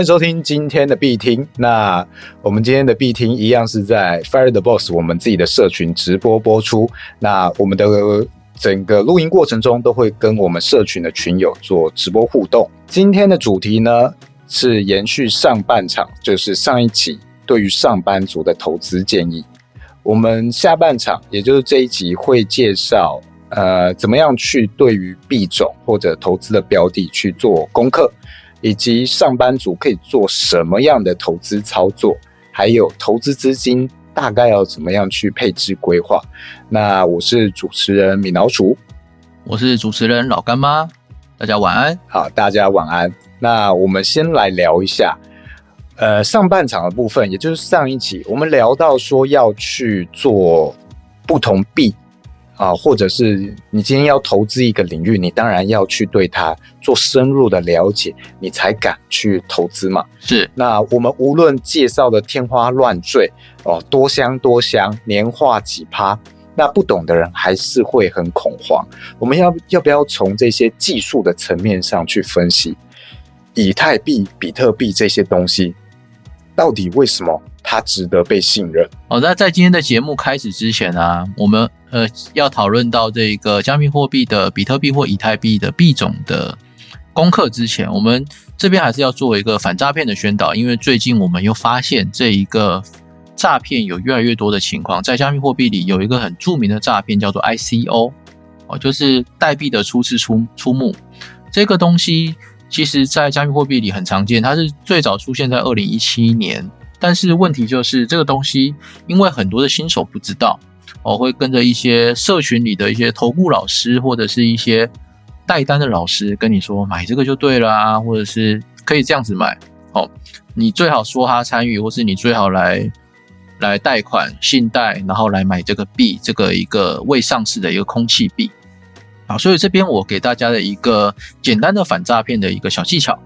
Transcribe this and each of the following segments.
欢迎收听今天的必听。那我们今天的必听一样是在 Fire the Boss 我们自己的社群直播播出。那我们的整个录音过程中都会跟我们社群的群友做直播互动。今天的主题呢是延续上半场，就是上一期对于上班族的投资建议。我们下半场，也就是这一集会介绍，呃，怎么样去对于币种或者投资的标的去做功课。以及上班族可以做什么样的投资操作，还有投资资金大概要怎么样去配置规划？那我是主持人米老鼠，我是主持人老干妈，大家晚安。好，大家晚安。那我们先来聊一下，呃，上半场的部分，也就是上一集我们聊到说要去做不同币。啊，或者是你今天要投资一个领域，你当然要去对它做深入的了解，你才敢去投资嘛。是。那我们无论介绍的天花乱坠哦，多香多香，年化几趴，那不懂的人还是会很恐慌。我们要要不要从这些技术的层面上去分析，以太币、比特币这些东西，到底为什么它值得被信任？哦，那在今天的节目开始之前呢，我们。呃，要讨论到这个加密货币的比特币或以太币的币种的功课之前，我们这边还是要做一个反诈骗的宣导，因为最近我们又发现这一个诈骗有越来越多的情况，在加密货币里有一个很著名的诈骗叫做 ICO，哦，就是代币的初次出出目，这个东西其实在加密货币里很常见，它是最早出现在二零一七年，但是问题就是这个东西因为很多的新手不知道。哦，会跟着一些社群里的一些投顾老师，或者是一些带单的老师跟你说买这个就对了啊，或者是可以这样子买。哦，你最好说他参与，或是你最好来来贷款、信贷，然后来买这个币，这个一个未上市的一个空气币。啊，所以这边我给大家的一个简单的反诈骗的一个小技巧，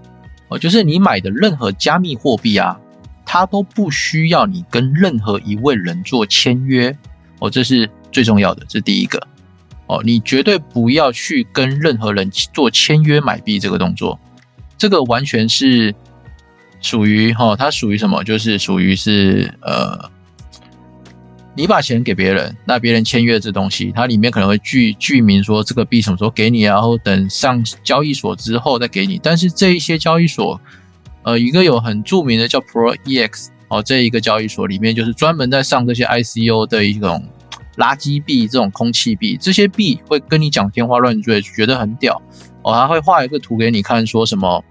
哦，就是你买的任何加密货币啊，它都不需要你跟任何一位人做签约。哦，这是最重要的，这第一个。哦，你绝对不要去跟任何人做签约买币这个动作，这个完全是属于哈，它属于什么？就是属于是呃，你把钱给别人，那别人签约这东西，它里面可能会具具名说这个币什么时候给你，然后等上交易所之后再给你。但是这一些交易所，呃，一个有很著名的叫 ProEX。哦，这一个交易所里面就是专门在上这些 ICO 的一种垃圾币，这种空气币，这些币会跟你讲天花乱坠，觉得很屌。哦，还会画一个图给你看，说什么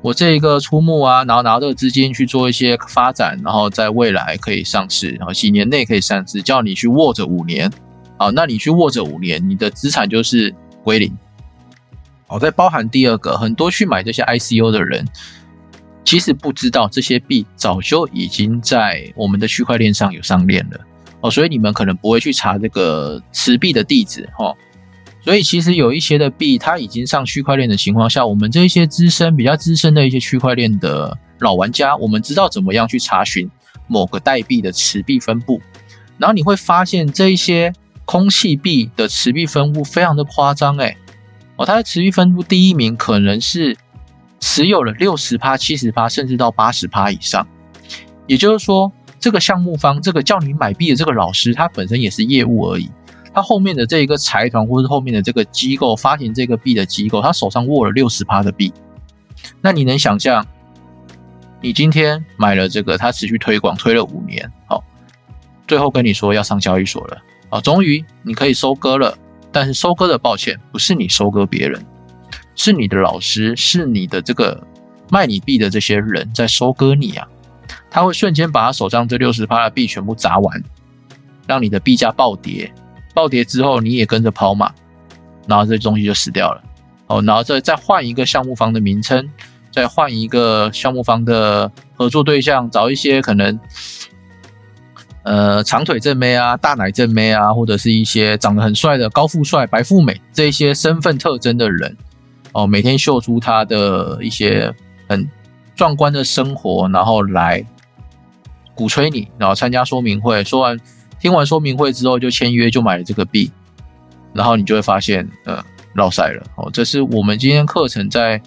我这一个出募啊，然后拿这个资金去做一些发展，然后在未来可以上市，然后几年内可以上市，叫你去握着五年。好，那你去握着五年，你的资产就是归零。哦，再包含第二个，很多去买这些 ICO 的人。其实不知道这些币早就已经在我们的区块链上有上链了哦，所以你们可能不会去查这个持币的地址哈。所以其实有一些的币它已经上区块链的情况下，我们这些资深、比较资深的一些区块链的老玩家，我们知道怎么样去查询某个代币的持币分布。然后你会发现这一些空气币的持币分布非常的夸张哎哦，它的持币分布第一名可能是。持有了六十趴、七十趴，甚至到八十趴以上。也就是说，这个项目方、这个叫你买币的这个老师，他本身也是业务而已。他后面的这一个财团，或者后面的这个机构发行这个币的机构，他手上握了六十趴的币。那你能想象，你今天买了这个，他持续推广推了五年，好，最后跟你说要上交易所了，啊，终于你可以收割了。但是收割的，抱歉，不是你收割别人。是你的老师，是你的这个卖你币的这些人在收割你啊！他会瞬间把他手上这六十趴的币全部砸完，让你的币价暴跌，暴跌之后你也跟着跑马，然后这东西就死掉了。哦，然后再再换一个项目方的名称，再换一个项目方的合作对象，找一些可能呃长腿正妹啊、大奶正妹啊，或者是一些长得很帅的高富帅、白富美这些身份特征的人。哦，每天秀出他的一些很壮观的生活，然后来鼓吹你，然后参加说明会，说完听完说明会之后就签约就买了这个币，然后你就会发现，呃，落赛了。哦，这是我们今天课程在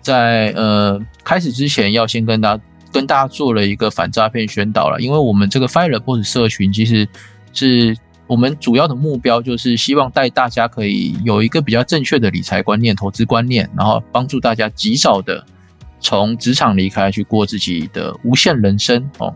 在呃开始之前，要先跟大家跟大家做了一个反诈骗宣导了，因为我们这个 Fire Boss 社群其实是我们主要的目标，就是希望带大家可以有一个比较正确的理财观念、投资观念，然后帮助大家及早的从职场离开，去过自己的无限人生哦。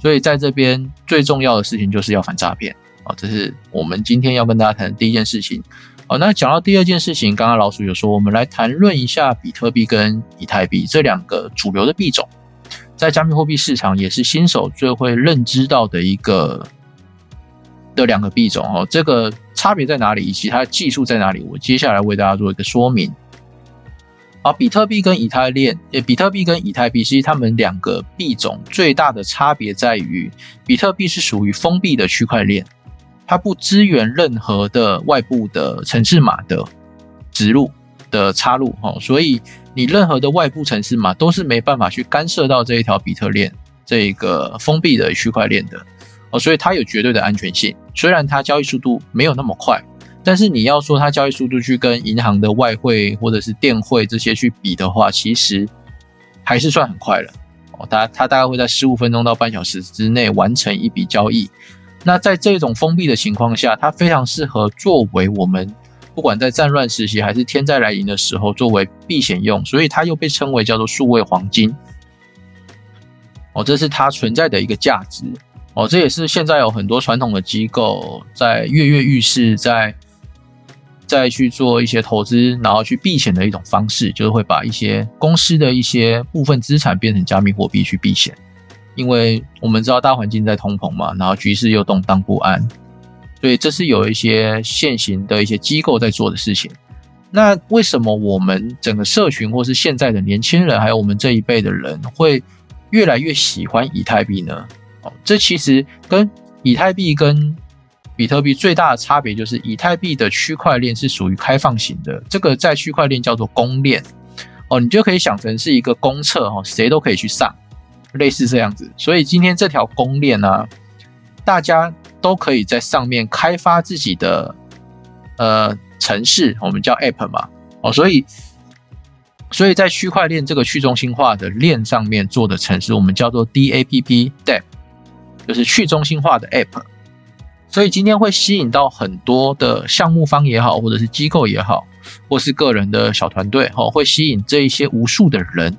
所以在这边最重要的事情就是要反诈骗啊，这是我们今天要跟大家谈的第一件事情。好，那讲到第二件事情，刚刚老鼠有说，我们来谈论一下比特币跟以太币这两个主流的币种，在加密货币市场也是新手最会认知到的一个的两个币种哦。这个差别在哪里，以及它的技术在哪里？我接下来为大家做一个说明。啊，比特币跟以太链，呃，比特币跟以太币，其实它们两个币种最大的差别在于，比特币是属于封闭的区块链。它不支援任何的外部的城市码的植入的插入，哈，所以你任何的外部城市码都是没办法去干涉到这一条比特链这个封闭的区块链的，哦，所以它有绝对的安全性。虽然它交易速度没有那么快，但是你要说它交易速度去跟银行的外汇或者是电汇这些去比的话，其实还是算很快了。哦，它它大概会在十五分钟到半小时之内完成一笔交易。那在这种封闭的情况下，它非常适合作为我们不管在战乱时期还是天灾来临的时候作为避险用，所以它又被称为叫做数位黄金。哦，这是它存在的一个价值。哦，这也是现在有很多传统的机构在跃跃欲试，在在去做一些投资，然后去避险的一种方式，就是会把一些公司的一些部分资产变成加密货币去避险。因为我们知道大环境在通膨嘛，然后局势又动荡不安，所以这是有一些现行的一些机构在做的事情。那为什么我们整个社群或是现在的年轻人，还有我们这一辈的人会越来越喜欢以太币呢？哦，这其实跟以太币跟比特币最大的差别就是，以太币的区块链是属于开放型的，这个在区块链叫做公链。哦，你就可以想成是一个公测哦，谁都可以去上。类似这样子，所以今天这条公链呢，大家都可以在上面开发自己的呃城市，我们叫 App 嘛，哦，所以所以在区块链这个去中心化的链上面做的城市，我们叫做 DApp，DApp 就是去中心化的 App，所以今天会吸引到很多的项目方也好，或者是机构也好，或是个人的小团队，哦，会吸引这一些无数的人。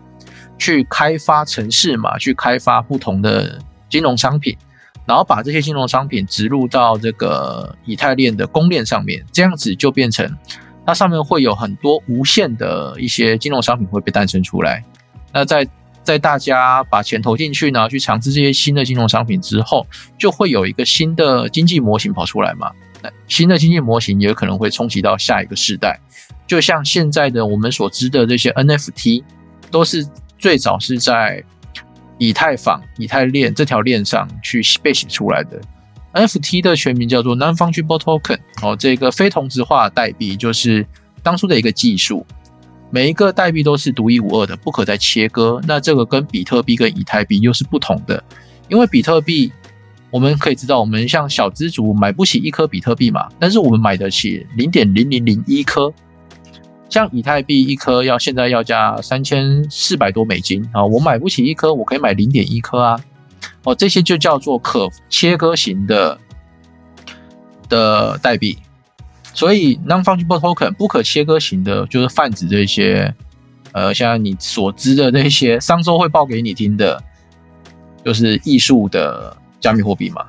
去开发城市嘛，去开发不同的金融商品，然后把这些金融商品植入到这个以太链的公链上面，这样子就变成它上面会有很多无限的一些金融商品会被诞生出来。那在在大家把钱投进去呢，去尝试这些新的金融商品之后，就会有一个新的经济模型跑出来嘛。那新的经济模型也可能会冲击到下一个世代，就像现在的我们所知的这些 NFT 都是。最早是在以太坊、以太链这条链上去被写出来的。NFT 的全名叫做 Non-Fungible Token，哦，这个非同质化代币就是当初的一个技术。每一个代币都是独一无二的，不可再切割。那这个跟比特币跟以太币又是不同的，因为比特币我们可以知道，我们像小资族买不起一颗比特币嘛，但是我们买得起零点零零零一颗。像以太币一颗要现在要价三千四百多美金啊，我买不起一颗，我可以买零点一颗啊，哦，这些就叫做可切割型的的代币。所以 non-fungible token 不可切割型的，就是泛指这些，呃，像你所知的那些 上周会报给你听的，就是艺术的加密货币嘛，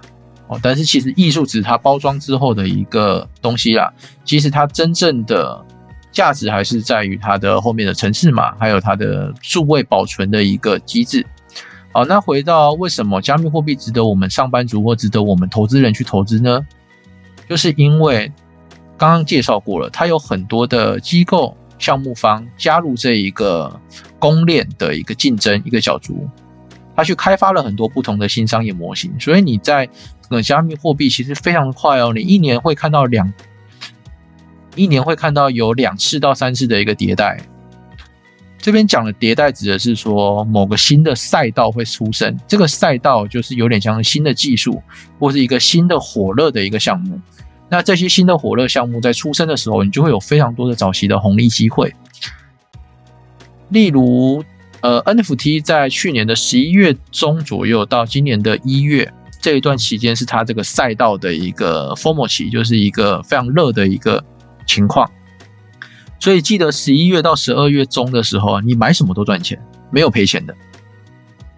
哦，但是其实艺术只是它包装之后的一个东西啦，其实它真正的。价值还是在于它的后面的城市嘛，还有它的数位保存的一个机制。好，那回到为什么加密货币值得我们上班族或值得我们投资人去投资呢？就是因为刚刚介绍过了，它有很多的机构、项目方加入这一个公链的一个竞争一个角逐，它去开发了很多不同的新商业模型。所以你在呃加密货币其实非常快哦，你一年会看到两。一年会看到有两次到三次的一个迭代。这边讲的迭代指的是说某个新的赛道会出生，这个赛道就是有点像新的技术或是一个新的火热的一个项目。那这些新的火热项目在出生的时候，你就会有非常多的早期的红利机会。例如，呃，NFT 在去年的十一月中左右到今年的一月这一段期间，是它这个赛道的一个 formal 期，就是一个非常热的一个情况。所以记得十一月到十二月中的时候，你买什么都赚钱，没有赔钱的。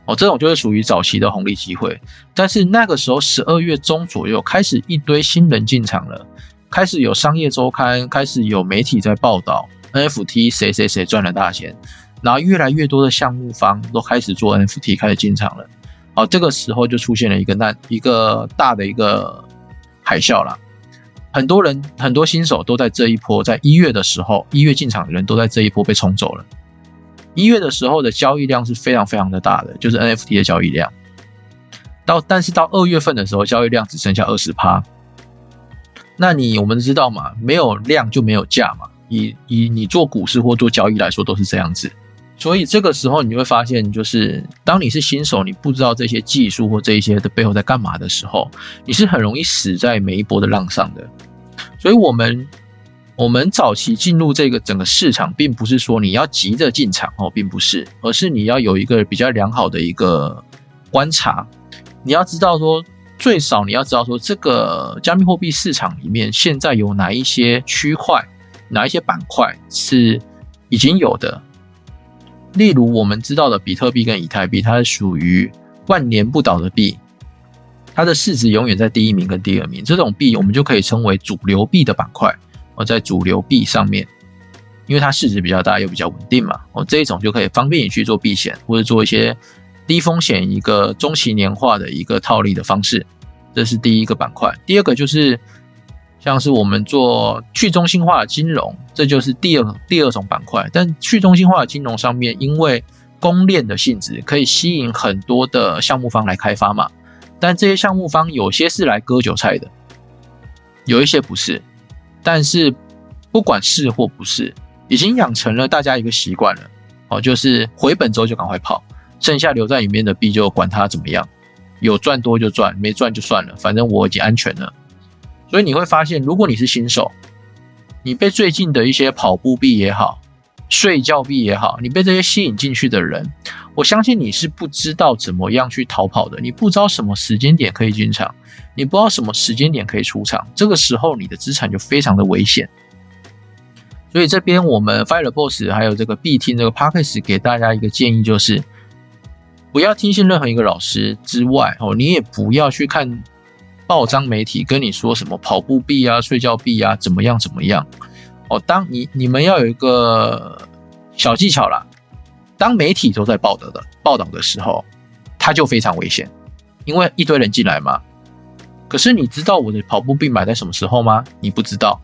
哦，这种就是属于早期的红利机会。但是那个时候十二月中左右开始一堆新人进场了，开始有商业周刊，开始有媒体在报道 NFT 谁谁谁赚了大钱，然后越来越多的项目方都开始做 NFT 开始进场了。哦，这个时候就出现了一个那一个大的一个海啸了。很多人很多新手都在这一波，在一月的时候，一月进场的人都在这一波被冲走了。一月的时候的交易量是非常非常的大的，就是 NFT 的交易量。到但是到二月份的时候，交易量只剩下二十趴。那你我们知道嘛，没有量就没有价嘛。以以你做股市或做交易来说，都是这样子。所以这个时候你会发现，就是当你是新手，你不知道这些技术或这一些的背后在干嘛的时候，你是很容易死在每一波的浪上的。所以，我们我们早期进入这个整个市场，并不是说你要急着进场哦，并不是，而是你要有一个比较良好的一个观察。你要知道说，最少你要知道说，这个加密货币市场里面现在有哪一些区块、哪一些板块是已经有的。例如我们知道的比特币跟以太币，它是属于万年不倒的币，它的市值永远在第一名跟第二名。这种币我们就可以称为主流币的板块。哦，在主流币上面，因为它市值比较大又比较稳定嘛，哦，这一种就可以方便你去做避险或者做一些低风险一个中期年化的一个套利的方式。这是第一个板块。第二个就是。像是我们做去中心化的金融，这就是第二第二种板块。但去中心化的金融上面，因为公链的性质，可以吸引很多的项目方来开发嘛。但这些项目方有些是来割韭菜的，有一些不是。但是不管是或不是，已经养成了大家一个习惯了哦，就是回本之后就赶快跑，剩下留在里面的币就管它怎么样，有赚多就赚，没赚就算了，反正我已经安全了。所以你会发现，如果你是新手，你被最近的一些跑步币也好、睡觉币也好，你被这些吸引进去的人，我相信你是不知道怎么样去逃跑的。你不知道什么时间点可以进场，你不知道什么时间点可以出场，这个时候你的资产就非常的危险。所以这边我们 Fire Boss 还有这个必听这个 p a c k a g e 给大家一个建议，就是不要听信任何一个老师之外哦，你也不要去看。报章媒体跟你说什么跑步币啊、睡觉币啊，怎么样怎么样？哦，当你你们要有一个小技巧啦，当媒体都在报道的报道的时候，它就非常危险，因为一堆人进来嘛。可是你知道我的跑步币买在什么时候吗？你不知道。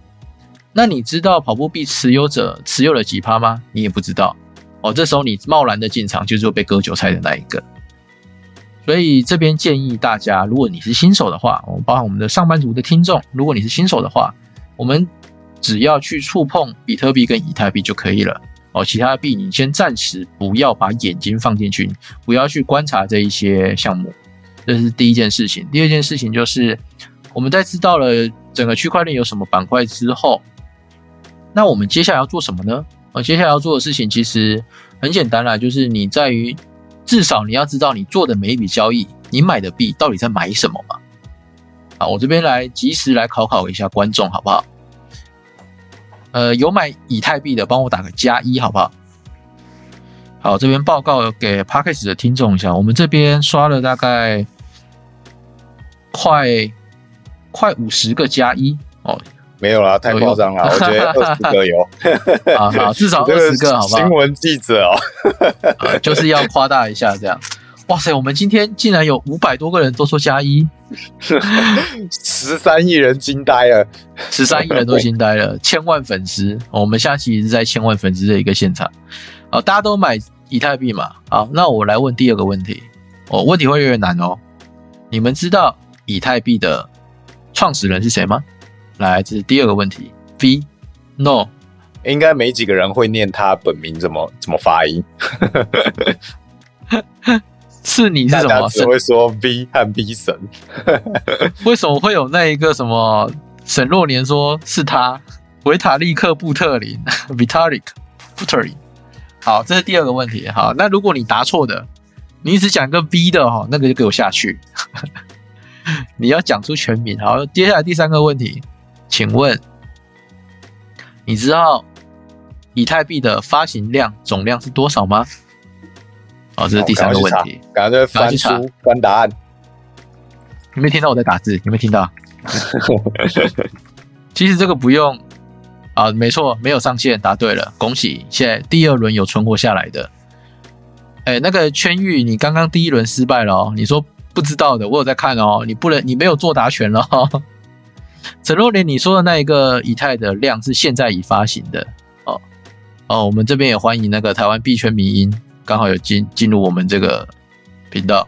那你知道跑步币持有者持有了几趴吗？你也不知道。哦，这时候你贸然的进场，就是被割韭菜的那一个。所以这边建议大家，如果你是新手的话，我包含我们的上班族的听众，如果你是新手的话，我们只要去触碰比特币跟以太币就可以了。哦，其他的币你先暂时不要把眼睛放进去，不要去观察这一些项目，这是第一件事情。第二件事情就是我们在知道了整个区块链有什么板块之后，那我们接下来要做什么呢？哦，接下来要做的事情其实很简单啦，就是你在于。至少你要知道你做的每一笔交易，你买的币到底在买什么嘛？好，我这边来及时来考考一下观众，好不好？呃，有买以太币的，帮我打个加一，好不好？好，这边报告给 p a c k a g e 的听众一下，我们这边刷了大概快快五十个加一哦。没有啦，太夸张了，我觉得二十个有，啊好，至少 二十个，好吧？新闻记者哦，就是要夸大一下这样。哇塞，我们今天竟然有五百多个人都说加一，十三亿人惊呆了，十三亿人都惊呆了，千万粉丝，我们下期是在千万粉丝的一个现场。好，大家都买以太币嘛？好，那我来问第二个问题，哦，问题会越越难哦。你们知道以太币的创始人是谁吗？来，这是第二个问题。V，No，应该没几个人会念他本名怎么怎么发音。是你是什么？只会说 V 和 V 神。为什么会有那一个什么沈若年说是他？维塔利克布特林 （Vitalik Buterin） 好，这是第二个问题。好，那如果你答错的，你只讲个 B 的哈，那个就给我下去。你要讲出全名。好，接下来第三个问题，请问你知道以太币的发行量总量是多少吗？好，这是第三个问题。赶快翻书翻答案，有没有听到我在打字？有没有听到？其实这个不用啊，没错，没有上线，答对了，恭喜！现在第二轮有存活下来的。哎，那个圈域，你刚刚第一轮失败了哦。你说不知道的，我有在看哦。你不能，你没有作答权了。陈若莲，你说的那一个以太的量是现在已发行的哦哦。我们这边也欢迎那个台湾币圈民音，刚好有进进入我们这个频道。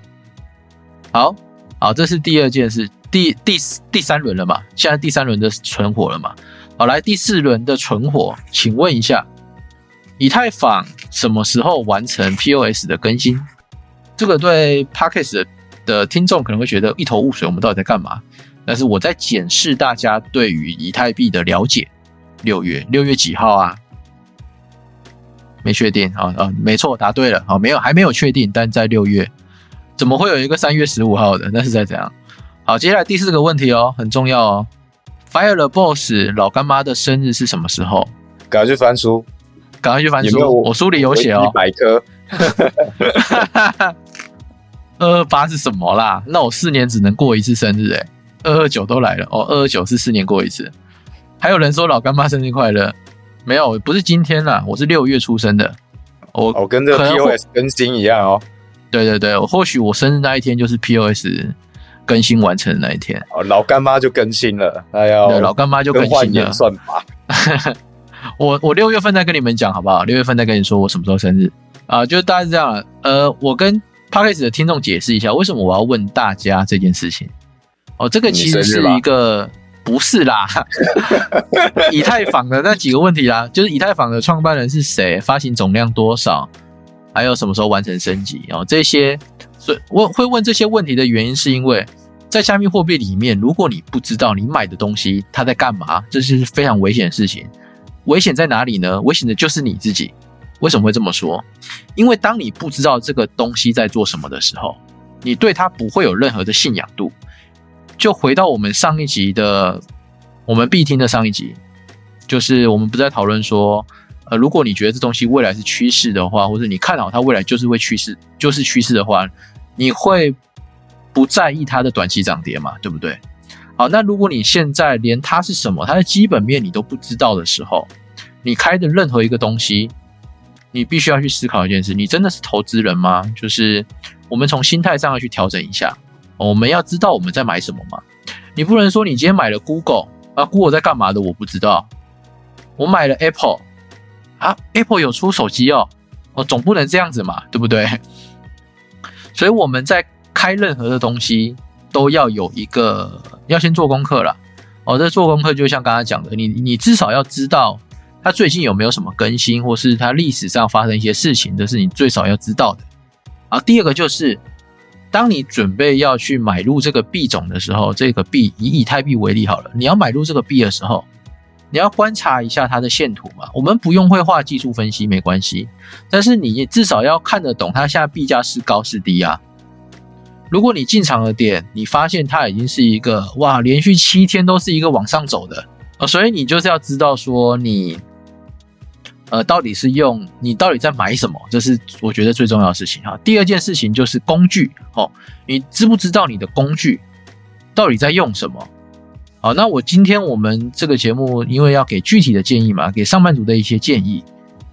好好，这是第二件事。第第第三轮了嘛？现在第三轮的存活了嘛？好，来第四轮的存活，请问一下，以太坊什么时候完成 POS 的更新？这个对 Parkes 的听众可能会觉得一头雾水，我们到底在干嘛？但是我在检视大家对于以太币的了解。六月六月几号啊？没确定啊啊，没错，答对了。啊，没有还没有确定，但在六月，怎么会有一个三月十五号的？那是在怎样？好，接下来第四个问题哦，很重要哦。Fire the Boss 老干妈的生日是什么时候？赶快去翻书，赶快去翻书。我书里有写哦。百科。二二八是什么啦？那我四年只能过一次生日哎。二二九都来了哦，二二九是四年过一次。还有人说老干妈生日快乐？没有，不是今天啦，我是六月出生的。我我跟这个 POS 更新一样哦。对对对，或许我生日那一天就是 POS。更新完成的那一天，哦，老干妈就更新了，哎呀，老干妈就更新了。算法，我我六月份再跟你们讲好不好？六月份再跟你说我什么时候生日啊？就大概是这样。呃，我跟 p k e s 的听众解释一下，为什么我要问大家这件事情。哦，这个其实是一个不是啦，以太坊的那几个问题啦，就是以太坊的创办人是谁，发行总量多少，还有什么时候完成升级哦，这些。所以我会问这些问题的原因，是因为在加密货币里面，如果你不知道你买的东西它在干嘛，这是非常危险的事情。危险在哪里呢？危险的就是你自己。为什么会这么说？因为当你不知道这个东西在做什么的时候，你对它不会有任何的信仰度。就回到我们上一集的，我们必听的上一集，就是我们不在讨论说。呃，如果你觉得这东西未来是趋势的话，或者你看好它未来就是会趋势，就是趋势的话，你会不在意它的短期涨跌嘛？对不对？好，那如果你现在连它是什么，它的基本面你都不知道的时候，你开的任何一个东西，你必须要去思考一件事：你真的是投资人吗？就是我们从心态上要去调整一下，我们要知道我们在买什么嘛？你不能说你今天买了 Google 啊，Google 在干嘛的我不知道，我买了 Apple。啊，Apple 有出手机哦，哦，总不能这样子嘛，对不对？所以我们在开任何的东西，都要有一个要先做功课了。哦，这做功课就像刚才讲的，你你至少要知道它最近有没有什么更新，或是它历史上发生一些事情，这是你最少要知道的。啊，第二个就是，当你准备要去买入这个币种的时候，这个币以以太币为例好了，你要买入这个币的时候。你要观察一下它的线图嘛？我们不用绘画技术分析没关系，但是你至少要看得懂它现在币价是高是低啊。如果你进场的点，你发现它已经是一个哇，连续七天都是一个往上走的呃，所以你就是要知道说你呃到底是用你到底在买什么，这是我觉得最重要的事情哈。第二件事情就是工具哦，你知不知道你的工具到底在用什么？好，那我今天我们这个节目，因为要给具体的建议嘛，给上班族的一些建议，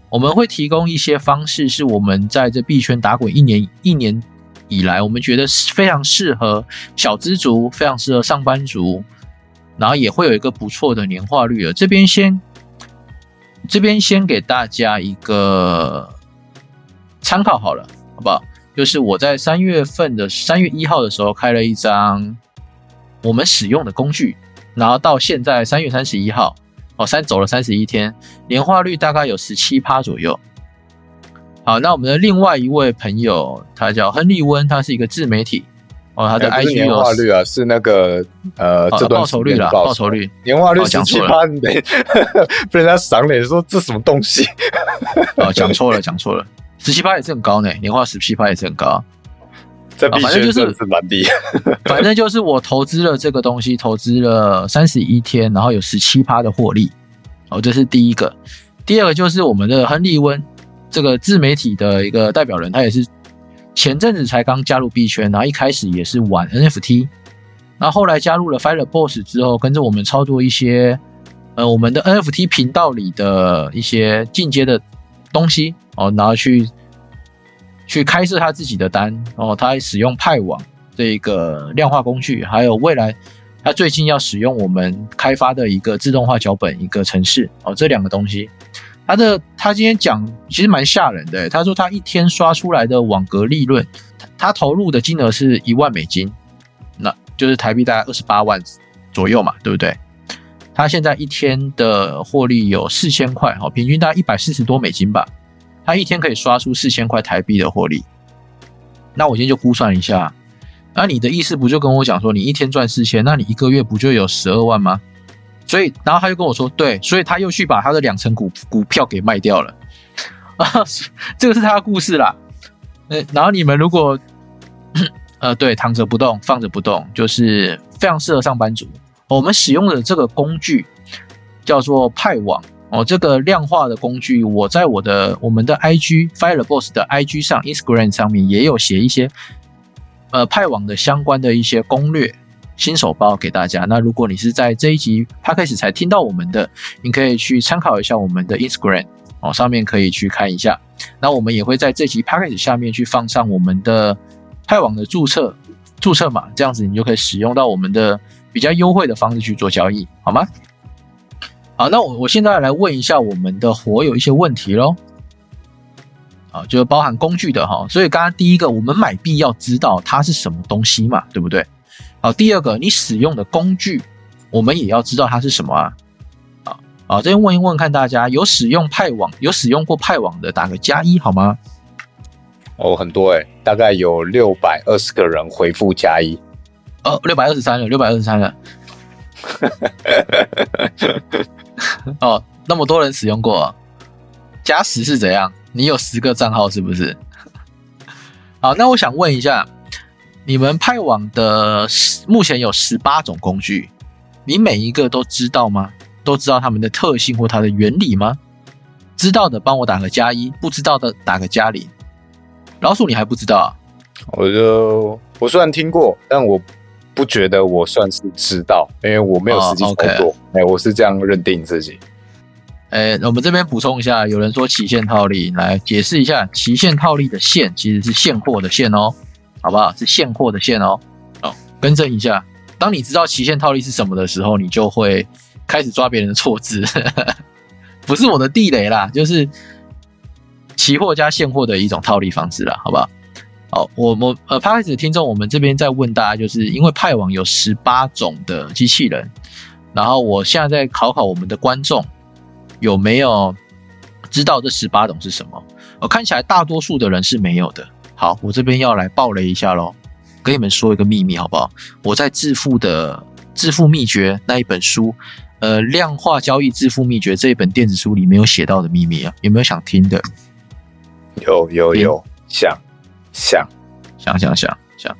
我们会提供一些方式，是我们在这币圈打滚一年一年以来，我们觉得非常适合小资族，非常适合上班族，然后也会有一个不错的年化率的。这边先，这边先给大家一个参考好了，好不好？就是我在三月份的三月一号的时候开了一张我们使用的工具。然后到现在三月三十一号，哦，三走了三十一天，年化率大概有十七趴左右。好，那我们的另外一位朋友，他叫亨利温，他是一个自媒体，哦，它的年化率啊，是那个呃哦这段报酬率啦，时间的报报酬率年化率哦讲七趴，你 被人家赏脸说这什么东西？哦，讲错了，讲错了，十七趴也是很高呢，年化十七趴也是很高。反正就是是蛮低。反正就是我投资了这个东西，投资了三十一天，然后有十七趴的获利。哦，这是第一个。第二个就是我们的亨利温这个自媒体的一个代表人，他也是前阵子才刚加入币圈，然后一开始也是玩 NFT，然后后来加入了 Fire Boss 之后，跟着我们操作一些呃我们的 NFT 频道里的一些进阶的东西哦，然后去去开设他自己的单哦，他使用派网这一个量化工具，还有未来他最近要使用我们开发的一个自动化脚本一个程式哦，这两个东西，他的他今天讲其实蛮吓人的，他说他一天刷出来的网格利润，他他投入的金额是一万美金，那就是台币大概二十八万左右嘛，对不对？他现在一天的获利有四千块，哦，平均大概一百四十多美金吧。他一天可以刷出四千块台币的获利。那我今天就估算一下，那你的意思不就跟我讲说，你一天赚四千，那你一个月不就有十二万吗？所以，然后他就跟我说，对，所以他又去把他的两成股股票给卖掉了。啊，这个是他的故事啦。呃，然后你们如果 呃对躺着不动，放着不动，就是非常适合上班族。我们使用的这个工具叫做派网哦，这个量化的工具，我在我的我们的 IG Fireboss 的 IG 上、Instagram 上面也有写一些呃派网的相关的一些攻略新手包给大家。那如果你是在这一集 p a 开始才听到我们的，你可以去参考一下我们的 Instagram 哦，上面可以去看一下。那我们也会在这集 p a 开始下面去放上我们的派网的注册注册码，这样子你就可以使用到我们的比较优惠的方式去做交易，好吗？好，那我我现在来问一下我们的火友一些问题喽。啊，就是包含工具的哈，所以刚刚第一个，我们买币要知道它是什么东西嘛，对不对？好，第二个，你使用的工具，我们也要知道它是什么啊。啊啊，这边问一问看大家有使用派网，有使用过派网的，打个加一好吗？哦，很多哎、大概有六百二十个人回复加一。哦，六百二十三了，六百二十三了。哦，那么多人使用过、啊，加十是怎样？你有十个账号是不是？好，那我想问一下，你们派网的目前有十八种工具，你每一个都知道吗？都知道它们的特性或它的原理吗？知道的帮我打个加一，不知道的打个加零。老鼠，你还不知道啊？我就我虽然听过，但我不觉得我算是知道，因为我没有实际哦操作。哎、我是这样认定自己。诶，我们这边补充一下，有人说期限套利，来解释一下，期限套利的限其实是现货的现哦，好不好？是现货的现哦。哦，更正一下，当你知道期限套利是什么的时候，你就会开始抓别人的错字，不是我的地雷啦，就是期货加现货的一种套利方式啦，好不好？好，我们呃 p 开始听众，我们这边在问大家，就是因为派网有十八种的机器人，然后我现在在考考我们的观众。有没有知道这十八种是什么？我看起来大多数的人是没有的。好，我这边要来爆雷一下喽，跟你们说一个秘密好不好？我在致富的致富秘诀那一本书，呃，量化交易致富秘诀这一本电子书里面有写到的秘密啊，有没有想听的？有有有，想想想想想想。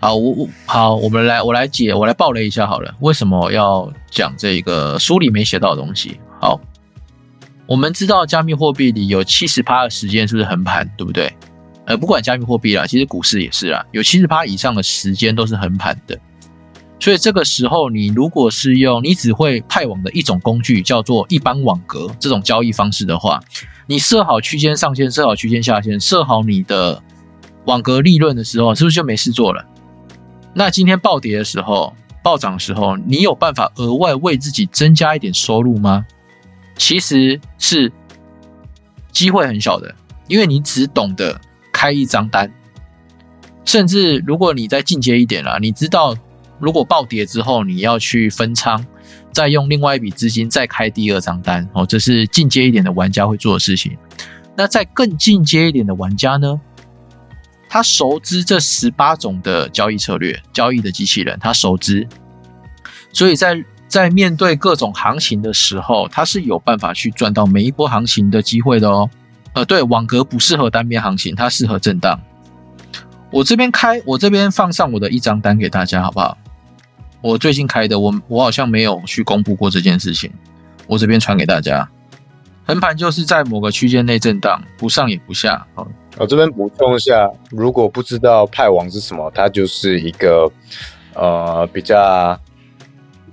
好，我我好，我们来我来解，我来爆雷一下好了。为什么要讲这个书里没写到的东西？好。我们知道加密货币里有七十趴的时间是不是横盘，对不对？呃，不管加密货币啦，其实股市也是啦，有七十趴以上的时间都是横盘的。所以这个时候，你如果是用你只会派网的一种工具，叫做一般网格这种交易方式的话，你设好区间上限，设好区间下限，设好你的网格利润的时候，是不是就没事做了？那今天暴跌的时候、暴涨的时候，你有办法额外为自己增加一点收入吗？其实是机会很小的，因为你只懂得开一张单，甚至如果你再进阶一点了，你知道如果暴跌之后你要去分仓，再用另外一笔资金再开第二张单哦，这是进阶一点的玩家会做的事情。那在更进阶一点的玩家呢，他熟知这十八种的交易策略、交易的机器人，他熟知，所以在在面对各种行情的时候，他是有办法去赚到每一波行情的机会的哦。呃，对，网格不适合单边行情，它适合震荡。我这边开，我这边放上我的一张单给大家，好不好？我最近开的，我我好像没有去公布过这件事情，我这边传给大家。横盘就是在某个区间内震荡，不上也不下。哦，我这边补充一下，如果不知道派网是什么，它就是一个呃比较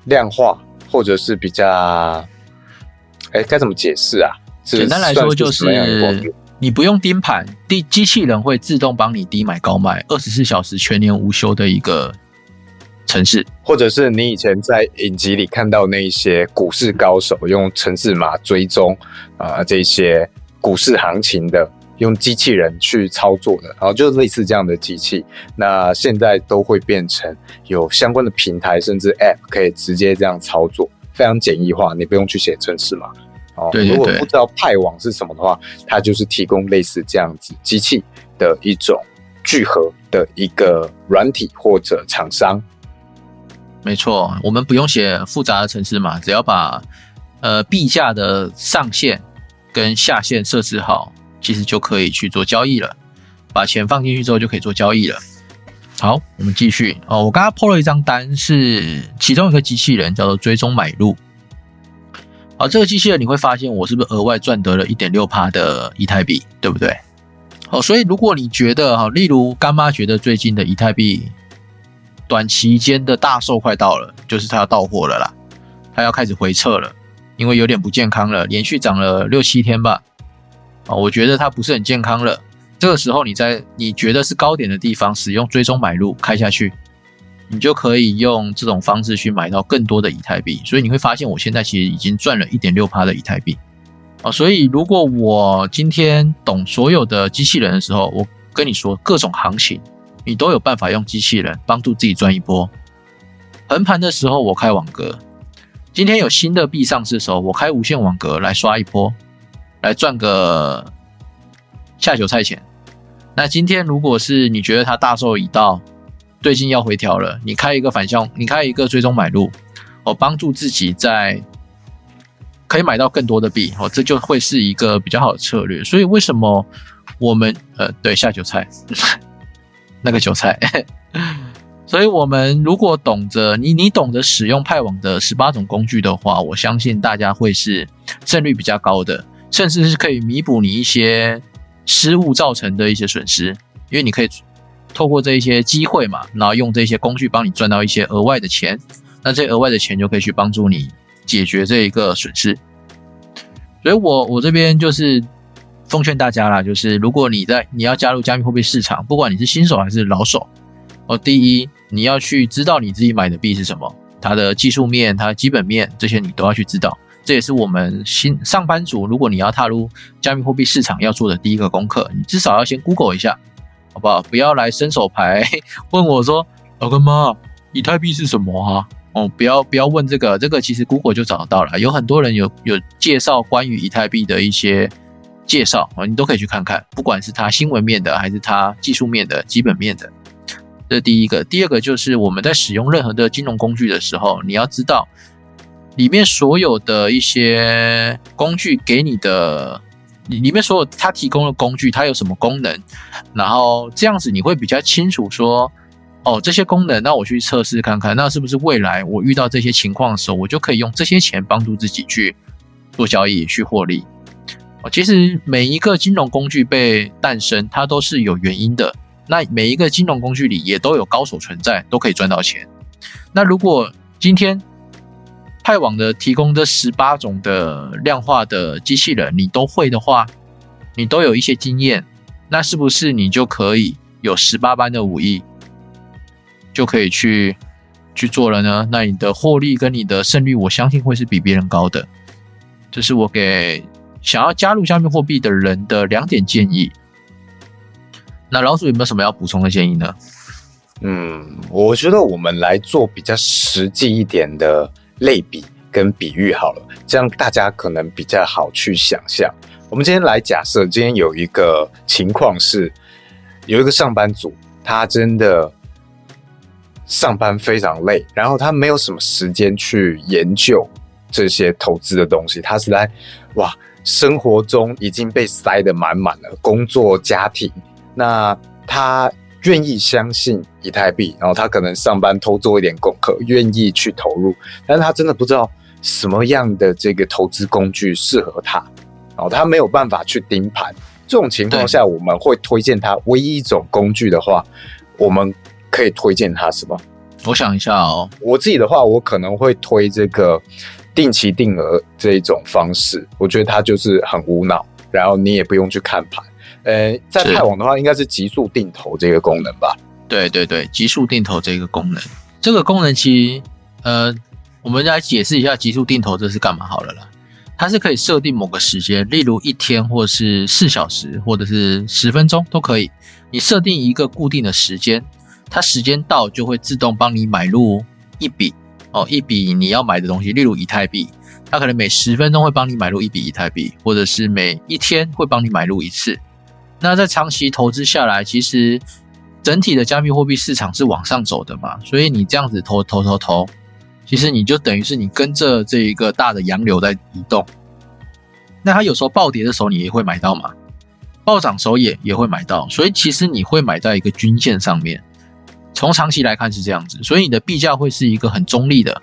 量化，或者是比较，哎，该怎么解释啊？简单来说就是。你不用盯盘，机机器人会自动帮你低买高卖，二十四小时全年无休的一个城市，或者是你以前在影集里看到那一些股市高手用城市码追踪啊这些股市行情的，用机器人去操作的，然后就类似这样的机器，那现在都会变成有相关的平台，甚至 App 可以直接这样操作，非常简易化，你不用去写程式码。哦，如果不知道派网是什么的话，它就是提供类似这样子机器的一种聚合的一个软体或者厂商。没错，我们不用写复杂的程式嘛，只要把呃币价的上限跟下限设置好，其实就可以去做交易了。把钱放进去之后就可以做交易了。好，我们继续哦。我刚刚破了一张单，是其中一个机器人叫做追踪买入。好，这个机器人你会发现，我是不是额外赚得了一点六趴的以太币，对不对？好，所以如果你觉得哈，例如干妈觉得最近的以太币短期间的大售快到了，就是它要到货了啦，它要开始回撤了，因为有点不健康了，连续涨了六七天吧。啊，我觉得它不是很健康了。这个时候你在你觉得是高点的地方使用追踪买入开下去。你就可以用这种方式去买到更多的以太币，所以你会发现我现在其实已经赚了一点六趴的以太币啊。所以如果我今天懂所有的机器人的时候，我跟你说各种行情，你都有办法用机器人帮助自己赚一波。横盘的时候我开网格，今天有新的币上市的时候，我开无限网格来刷一波，来赚个下酒菜钱。那今天如果是你觉得它大寿已到，最近要回调了，你开一个反向，你开一个追踪买入，哦，帮助自己在可以买到更多的币，哦，这就会是一个比较好的策略。所以为什么我们呃，对下韭菜 那个韭菜，所以我们如果懂得你你懂得使用派网的十八种工具的话，我相信大家会是胜率比较高的，甚至是可以弥补你一些失误造成的一些损失，因为你可以。透过这一些机会嘛，然后用这些工具帮你赚到一些额外的钱，那这额外的钱就可以去帮助你解决这一个损失。所以我我这边就是奉劝大家啦，就是如果你在你要加入加密货币市场，不管你是新手还是老手，哦，第一你要去知道你自己买的币是什么，它的技术面、它的基本面这些你都要去知道。这也是我们新上班族，如果你要踏入加密货币市场要做的第一个功课，你至少要先 Google 一下。好不好？不要来伸手牌 问我说：“老干妈，以太币是什么啊？”哦，不要不要问这个，这个其实 Google 就找得到了。有很多人有有介绍关于以太币的一些介绍啊，你都可以去看看。不管是它新闻面的，还是它技术面的基本面的，这第一个。第二个就是我们在使用任何的金融工具的时候，你要知道里面所有的一些工具给你的。里里面所有它提供的工具，它有什么功能？然后这样子你会比较清楚说，哦，这些功能，那我去测试看看，那是不是未来我遇到这些情况的时候，我就可以用这些钱帮助自己去做交易去获利？哦，其实每一个金融工具被诞生，它都是有原因的。那每一个金融工具里也都有高手存在，都可以赚到钱。那如果今天，派网的提供这十八种的量化的机器人，你都会的话，你都有一些经验，那是不是你就可以有十八般的武艺，就可以去去做了呢？那你的获利跟你的胜率，我相信会是比别人高的。这是我给想要加入加密货币的人的两点建议。那老鼠有没有什么要补充的建议呢？嗯，我觉得我们来做比较实际一点的。类比跟比喻好了，这样大家可能比较好去想象。我们今天来假设，今天有一个情况是，有一个上班族，他真的上班非常累，然后他没有什么时间去研究这些投资的东西，他是在哇，生活中已经被塞得满满了，工作、家庭，那他愿意相信以太币，然后他可能上班偷做一点功课，愿意去投入，但是他真的不知道什么样的这个投资工具适合他，然后他没有办法去盯盘。这种情况下，我们会推荐他唯一一种工具的话，我们可以推荐他什么？我想一下哦，我自己的话，我可能会推这个定期定额这一种方式。我觉得它就是很无脑，然后你也不用去看盘。呃，在泰网的话，应该是极速定投这个功能吧？对对对，极速定投这个功能，这个功能其实呃，我们来解释一下极速定投这是干嘛好了啦。它是可以设定某个时间，例如一天，或是四小时，或者是十分钟都可以。你设定一个固定的时间，它时间到就会自动帮你买入一笔哦，一笔你要买的东西，例如以太币，它可能每十分钟会帮你买入一笔以太币，或者是每一天会帮你买入一次。那在长期投资下来，其实整体的加密货币市场是往上走的嘛，所以你这样子投投投投。其实你就等于是你跟着这一个大的洋流在移动，那它有时候暴跌的时候你也会买到嘛，暴涨时候也也会买到，所以其实你会买在一个均线上面，从长期来看是这样子，所以你的币价会是一个很中立的，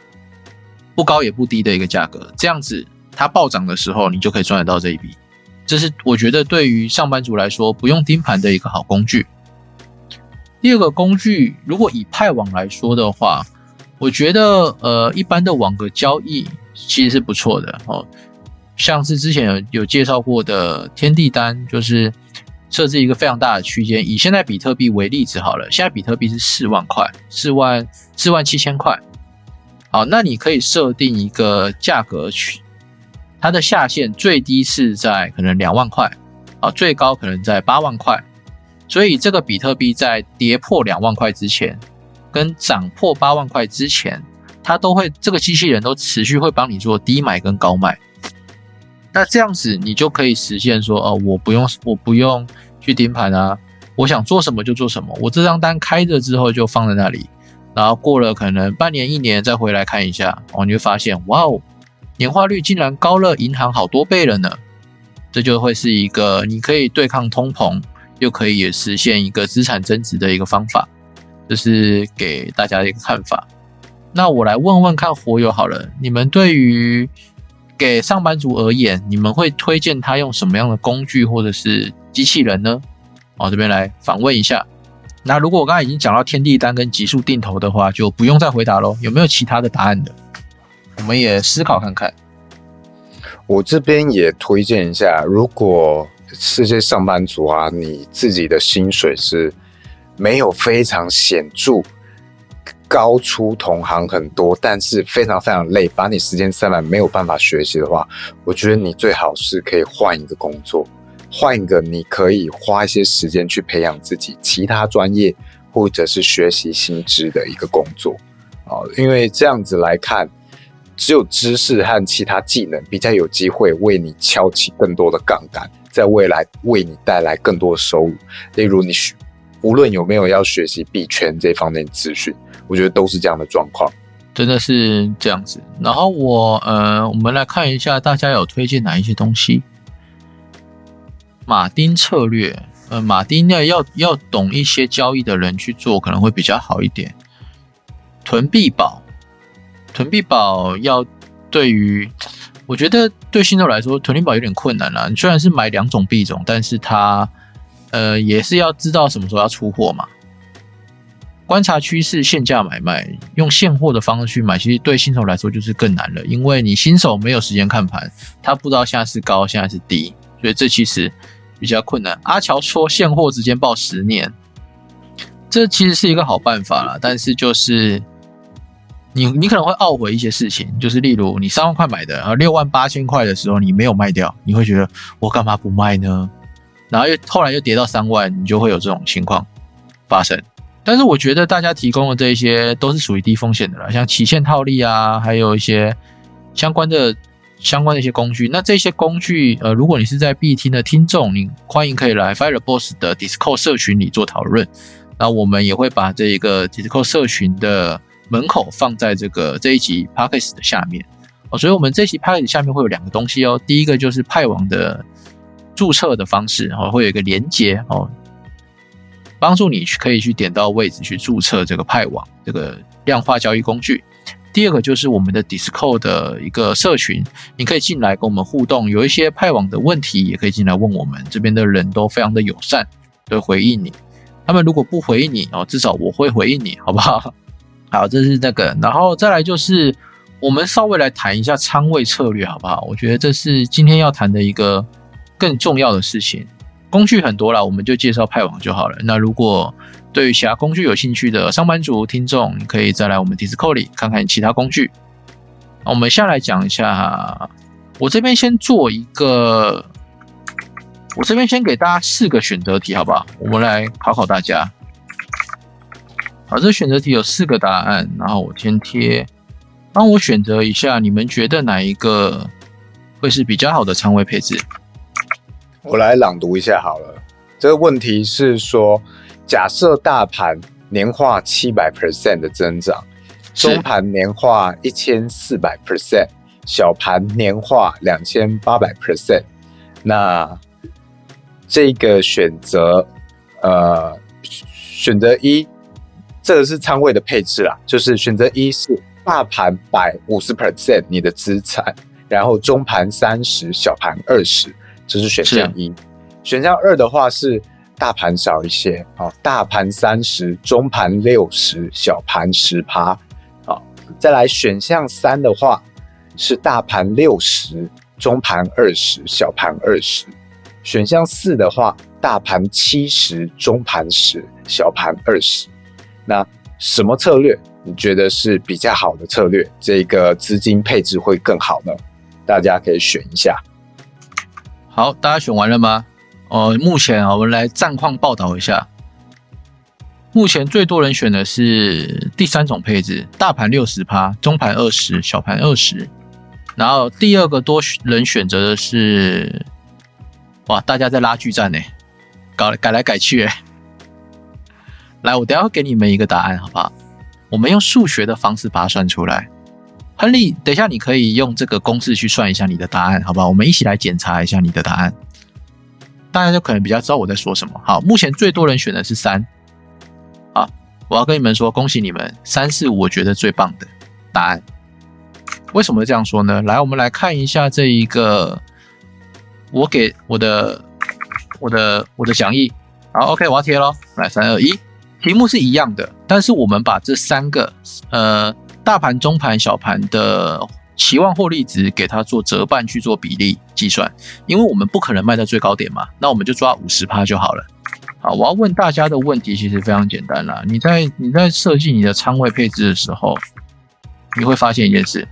不高也不低的一个价格，这样子它暴涨的时候你就可以赚得到这一笔，这是我觉得对于上班族来说不用盯盘的一个好工具。第二个工具，如果以派网来说的话。我觉得，呃，一般的网格交易其实是不错的哦，像是之前有有介绍过的天地单，就是设置一个非常大的区间。以现在比特币为例子好了，现在比特币是四万块，四万四万七千块。好，那你可以设定一个价格区，它的下限最低是在可能两万块，啊，最高可能在八万块。所以这个比特币在跌破两万块之前。跟涨破八万块之前，它都会这个机器人都持续会帮你做低买跟高卖。那这样子你就可以实现说，哦，我不用我不用去盯盘啊，我想做什么就做什么。我这张单开着之后就放在那里，然后过了可能半年一年再回来看一下，哦，你会发现，哇哦，年化率竟然高了银行好多倍了呢。这就会是一个你可以对抗通膨，又可以也实现一个资产增值的一个方法。这是给大家的一个看法。那我来问问看火友好了，你们对于给上班族而言，你们会推荐他用什么样的工具或者是机器人呢？我这边来访问一下。那如果我刚才已经讲到天地单跟极速定投的话，就不用再回答喽。有没有其他的答案的？我们也思考看看。我这边也推荐一下，如果是些上班族啊，你自己的薪水是。没有非常显著高出同行很多，但是非常非常累，把你时间塞满，没有办法学习的话，我觉得你最好是可以换一个工作，换一个你可以花一些时间去培养自己其他专业或者是学习新知的一个工作啊，因为这样子来看，只有知识和其他技能比较有机会为你敲起更多的杠杆，在未来为你带来更多的收入，例如你学。无论有没有要学习币圈这方面资讯，我觉得都是这样的状况，真的是这样子。然后我呃，我们来看一下大家有推荐哪一些东西。马丁策略，呃，马丁呢要要懂一些交易的人去做可能会比较好一点。囤币宝，囤币宝要对于我觉得对新手来说囤币宝有点困难了。虽然是买两种币种，但是它。呃，也是要知道什么时候要出货嘛，观察趋势，限价买卖，用现货的方式去买，其实对新手来说就是更难了，因为你新手没有时间看盘，他不知道现在是高，现在是低，所以这其实比较困难。阿乔说现货直接报十年，这其实是一个好办法啦，但是就是你你可能会懊悔一些事情，就是例如你三万块买的，然后六万八千块的时候你没有卖掉，你会觉得我干嘛不卖呢？然后又后来又跌到三万，你就会有这种情况发生。但是我觉得大家提供的这一些都是属于低风险的了，像期限套利啊，还有一些相关的相关的一些工具。那这些工具，呃，如果你是在 B 听的听众，你欢迎可以来 Fire Boss 的 Discord 社群里做讨论。那我们也会把这一个 Discord 社群的门口放在这个这一集 Podcast 的下面哦。所以，我们这一集 Podcast 下面会有两个东西哦。第一个就是派网的注册的方式哦，会有一个连接哦，帮助你去可以去点到位置去注册这个派网这个量化交易工具。第二个就是我们的 Discord 的一个社群，你可以进来跟我们互动，有一些派网的问题也可以进来问我们，这边的人都非常的友善，会回应你。他们如果不回应你哦，至少我会回应你，好不好？好，这是那个，然后再来就是我们稍微来谈一下仓位策略，好不好？我觉得这是今天要谈的一个更重要的事情。工具很多了，我们就介绍派网就好了。那如果对于其他工具有兴趣的上班族听众，可以再来我们 Discord 里看看其他工具。我们下来讲一下，我这边先做一个。我这边先给大家四个选择题，好不好？我们来考考大家。好，这选择题有四个答案，然后我先贴，帮我选择一下，你们觉得哪一个会是比较好的仓位配置？我来朗读一下好了。这个问题是说，假设大盘年化七百 percent 的增长，中盘年化一千四百 percent，小盘年化两千八百 percent，那。这个选择，呃，选择一，这个是仓位的配置啦，就是选择一是大盘百五十 percent 你的资产，然后中盘三十，小盘二十，这是选项一。选项二的话是大盘少一些，哦，大盘三十，中盘六十，小盘十趴，好，再来选项三的话是大盘六十，中盘二十，小盘二十。选项四的话，大盘七十，中盘十，小盘二十。那什么策略你觉得是比较好的策略？这个资金配置会更好呢？大家可以选一下。好，大家选完了吗？哦，目前啊，我们来战况报道一下。目前最多人选的是第三种配置，大盘六十趴，中盘二十，小盘二十。然后第二个多人选择的是。哇！大家在拉锯战呢，搞改来改去哎。来，我等下给你们一个答案，好不好？我们用数学的方式把它算出来。亨利，等一下你可以用这个公式去算一下你的答案，好不好？我们一起来检查一下你的答案。大家就可能比较知道我在说什么。好，目前最多人选的是三。好，我要跟你们说，恭喜你们，三是我觉得最棒的答案。为什么这样说呢？来，我们来看一下这一个。我给我的我的我的讲义，好，OK，我要贴喽。来，三二一，题目是一样的，但是我们把这三个呃大盘、中盘、小盘的期望获利值给它做折半去做比例计算，因为我们不可能卖到最高点嘛，那我们就抓五十趴就好了。好，我要问大家的问题其实非常简单啦，你在你在设计你的仓位配置的时候，你会发现一件事，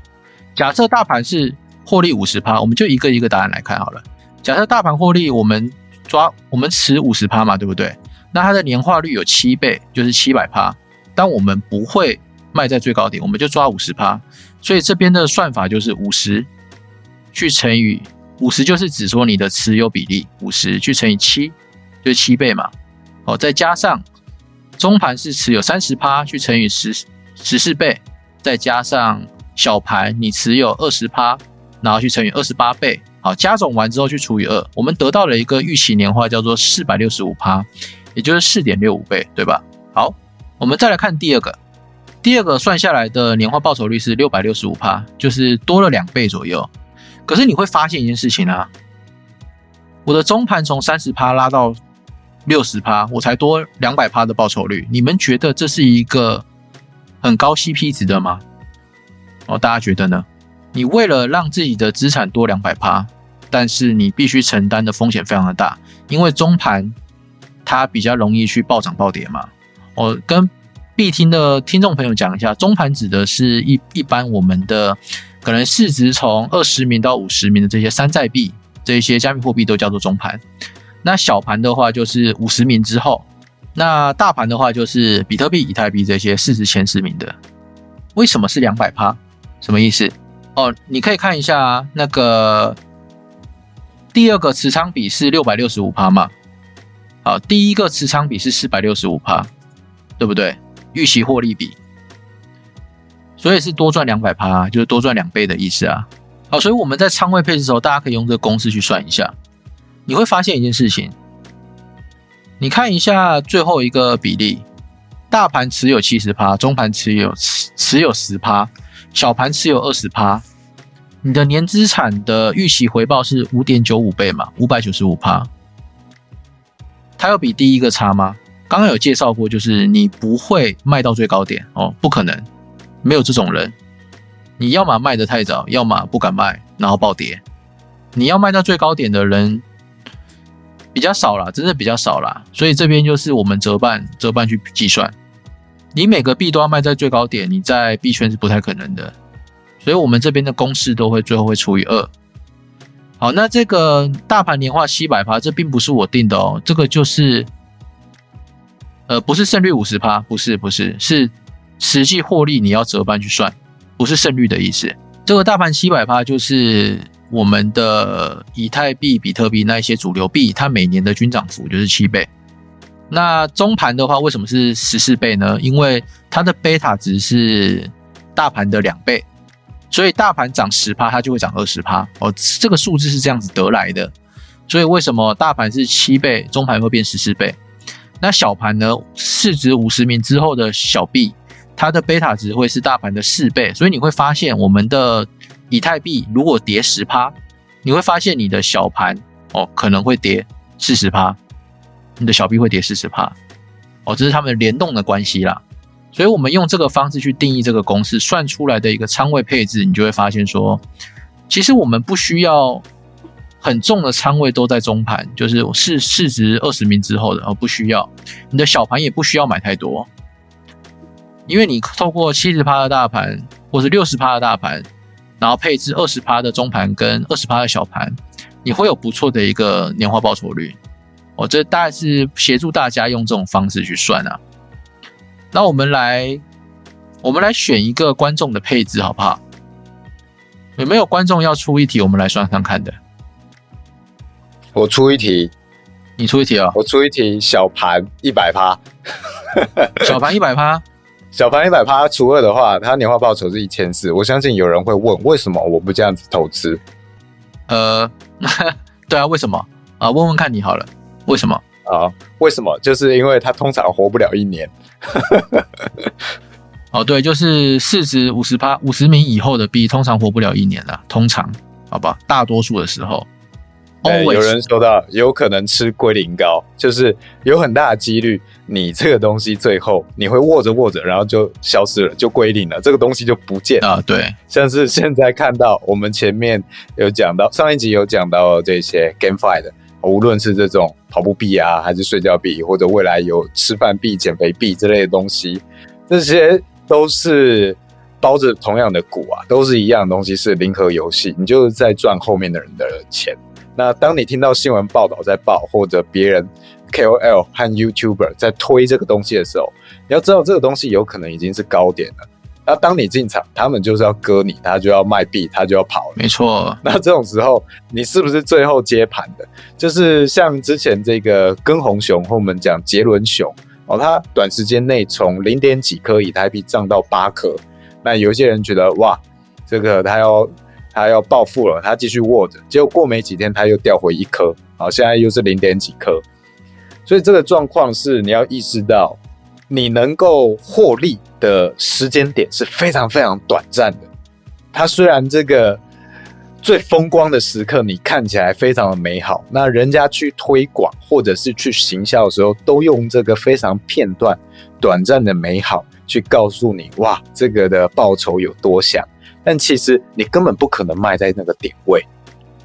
假设大盘是获利五十趴，我们就一个一个答案来看好了。假设大盘获利，我们抓我们持五十趴嘛，对不对？那它的年化率有七倍，就是七百趴。但我们不会卖在最高点，我们就抓五十趴。所以这边的算法就是五十去乘以五十，就是指说你的持有比例五十去乘以七，就是七倍嘛。哦，再加上中盘是持有三十趴去乘以十十四倍，再加上小盘你持有二十趴，然后去乘以二十八倍。好，加总完之后去除以二，我们得到了一个预期年化叫做四百六十五趴，也就是四点六五倍，对吧？好，我们再来看第二个，第二个算下来的年化报酬率是六百六十五趴，就是多了两倍左右。可是你会发现一件事情啊，我的中盘从三十趴拉到六十趴，我才多两百趴的报酬率。你们觉得这是一个很高 CP 值的吗？哦，大家觉得呢？你为了让自己的资产多两百趴，但是你必须承担的风险非常的大，因为中盘它比较容易去暴涨暴跌嘛。我跟必听的听众朋友讲一下，中盘指的是一一般我们的可能市值从二十名到五十名的这些山寨币，这些加密货币都叫做中盘。那小盘的话就是五十名之后，那大盘的话就是比特币、以太币这些市值前十名的。为什么是两百趴？什么意思？哦，你可以看一下那个第二个持仓比是六百六十五趴嘛，啊，第一个持仓比是四百六十五趴，对不对？预期获利比，所以是多赚两百趴，就是多赚两倍的意思啊。好，所以我们在仓位配置的时候，大家可以用这个公式去算一下，你会发现一件事情，你看一下最后一个比例，大盘持有七十趴，中盘持有持持有十趴，小盘持有二十趴，你的年资产的预期回报是五点九五倍嘛，五百九十五趴，它有比第一个差吗？刚刚有介绍过，就是你不会卖到最高点哦，不可能，没有这种人。你要么卖的太早，要么不敢卖，然后暴跌。你要卖到最高点的人比较少了，真的比较少了。所以这边就是我们折半折半去计算，你每个币都要卖在最高点，你在币圈是不太可能的。所以我们这边的公式都会最后会除以二。好，那这个大盘年化七百趴，这并不是我定的哦，这个就是呃不是胜率五十趴，不是不是是实际获利你要折半去算。不是胜率的意思，这个大盘七百趴就是我们的以太币、比特币那一些主流币，它每年的均涨幅就是七倍。那中盘的话，为什么是十四倍呢？因为它的贝塔值是大盘的两倍，所以大盘涨十趴，它就会涨二十趴。哦，这个数字是这样子得来的。所以为什么大盘是七倍，中盘会变十四倍？那小盘呢？市值五十名之后的小币。它的贝塔值会是大盘的四倍，所以你会发现我们的以太币如果跌十趴，你会发现你的小盘哦可能会跌四十趴，你的小币会跌四十趴，哦，这是它们联动的关系啦。所以我们用这个方式去定义这个公式，算出来的一个仓位配置，你就会发现说，其实我们不需要很重的仓位都在中盘，就是市市值二十名之后的，而不需要你的小盘也不需要买太多。因为你透过七十趴的大盘，或是六十趴的大盘，然后配置二十趴的中盘跟二十趴的小盘，你会有不错的一个年化报酬率。我这大概是协助大家用这种方式去算啊。那我们来，我们来选一个观众的配置好不好？有没有观众要出一题，我们来算算看的？我出一题，你出一题啊？我出一题，小盘一百趴，小盘一百趴。小盘一百趴除二的话，它年化报酬是一千四。我相信有人会问，为什么我不这样子投资？呃，对啊，为什么啊？问问看你好了，为什么啊？为什么？就是因为它通常活不了一年。哦，对，就是市值五十趴、五十米以后的币，通常活不了一年了。通常，好吧，大多数的时候。有人说到有可能吃龟苓膏，就是有很大的几率，你这个东西最后你会握着握着，然后就消失了，就归零了，这个东西就不见啊。对，像是现在看到我们前面有讲到上一集有讲到这些 GameFi 的，无论是这种跑步币啊，还是睡觉币，或者未来有吃饭币、减肥币之类的东西，这些都是包着同样的股啊，都是一样的东西，是零和游戏，你就是在赚后面的人的钱。那当你听到新闻报道在报，或者别人 KOL 和 YouTuber 在推这个东西的时候，你要知道这个东西有可能已经是高点了。那当你进场，他们就是要割你，他就要卖币，他就要跑。没错。那这种时候，你是不是最后接盘的？就是像之前这个跟红熊，或我们讲杰伦熊哦，它短时间内从零点几颗以太币涨到八颗。那有些人觉得哇，这个他要。他要暴富了，他继续握着，结果过没几天他又掉回一颗，好，现在又是零点几颗，所以这个状况是你要意识到，你能够获利的时间点是非常非常短暂的。它虽然这个最风光的时刻你看起来非常的美好，那人家去推广或者是去行销的时候，都用这个非常片段、短暂的美好去告诉你，哇，这个的报酬有多响。但其实你根本不可能卖在那个点位，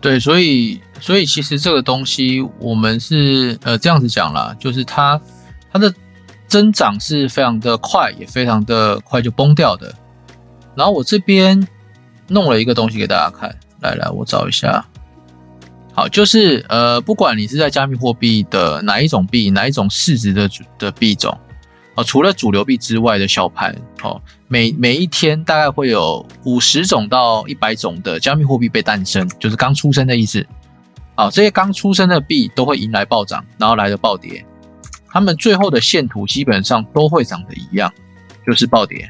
对，所以所以其实这个东西我们是呃这样子讲啦，就是它它的增长是非常的快，也非常的快就崩掉的。然后我这边弄了一个东西给大家看，来来，我找一下，好，就是呃不管你是在加密货币的哪一种币，哪一种市值的的币种，哦，除了主流币之外的小盘哦，每每一天大概会有五十种到一百种的加密货币被诞生，就是刚出生的意思。啊，这些刚出生的币都会迎来暴涨，然后来的暴跌。他们最后的线图基本上都会长得一样，就是暴跌。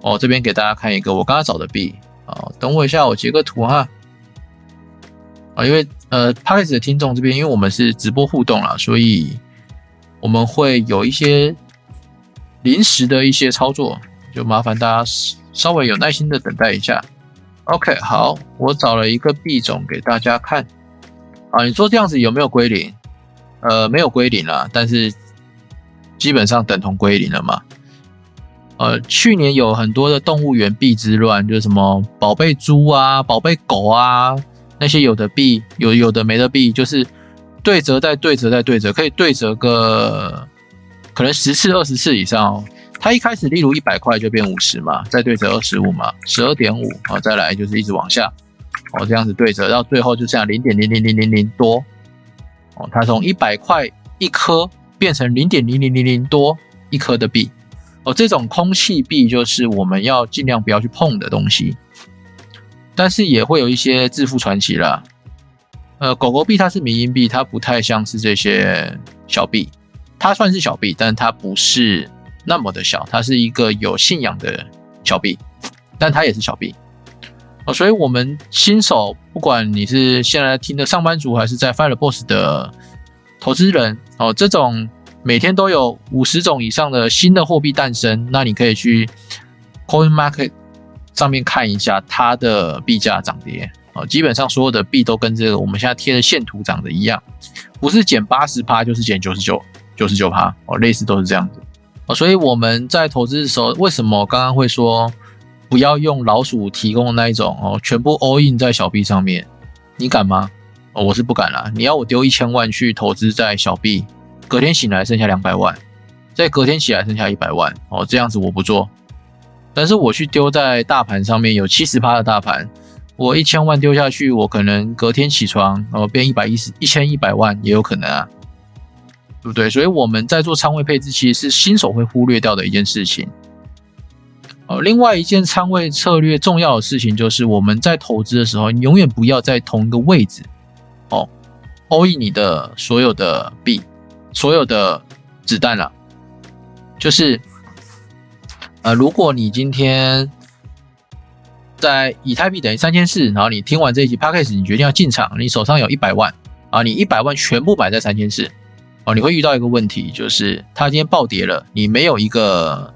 哦，这边给大家看一个我刚刚找的币啊，等我一下，我截个图哈。啊，因为呃 p a r k e 的听众这边，因为我们是直播互动啦，所以我们会有一些临时的一些操作，就麻烦大家稍微有耐心的等待一下。OK，好，我找了一个币种给大家看。啊，你说这样子有没有归零？呃，没有归零了，但是基本上等同归零了嘛。呃，去年有很多的动物园币之乱，就是什么宝贝猪啊、宝贝狗啊，那些有的币有有的没的币，就是对折再对折再对折，可以对折个可能十次、二十次以上。哦。它一开始例如一百块就变五十嘛，再对折二十五嘛，十二点五啊，再来就是一直往下。哦，这样子对折到最后就这样零点零零零零零多，哦，它从一百块一颗变成零点零零零零多一颗的币，哦，这种空气币就是我们要尽量不要去碰的东西，但是也会有一些致富传奇啦。呃，狗狗币它是民营币，它不太像是这些小币，它算是小币，但它不是那么的小，它是一个有信仰的小币，但它也是小币。哦所以，我们新手，不管你是现在听的上班族，还是在 Fire Boss 的投资人，哦，这种每天都有五十种以上的新的货币诞生，那你可以去 Coin Market 上面看一下它的币价涨跌。哦，基本上所有的币都跟这个我们现在贴的线图长得一样，不是减八十趴，就是减九十九、九十九趴，哦，类似都是这样子。哦，所以我们在投资的时候，为什么刚刚会说？不要用老鼠提供的那一种哦，全部 all in 在小币上面，你敢吗？哦，我是不敢啦。你要我丢一千万去投资在小币，隔天醒来剩下两百万，再隔天起来剩下一百万哦，这样子我不做。但是我去丢在大盘上面，有七十趴的大盘，我一千万丢下去，我可能隔天起床哦变一百一十一千一百万也有可能啊，对不对？所以我们在做仓位配置，其实是新手会忽略掉的一件事情。哦，另外一件仓位策略重要的事情就是，我们在投资的时候，你永远不要在同一个位置哦，all in 你的所有的币，所有的子弹了。就是，呃，如果你今天在以太币等于三千四，然后你听完这一集 podcast，你决定要进场，你手上有一百万啊，你一百万全部摆在三千四，哦，你会遇到一个问题，就是它今天暴跌了，你没有一个。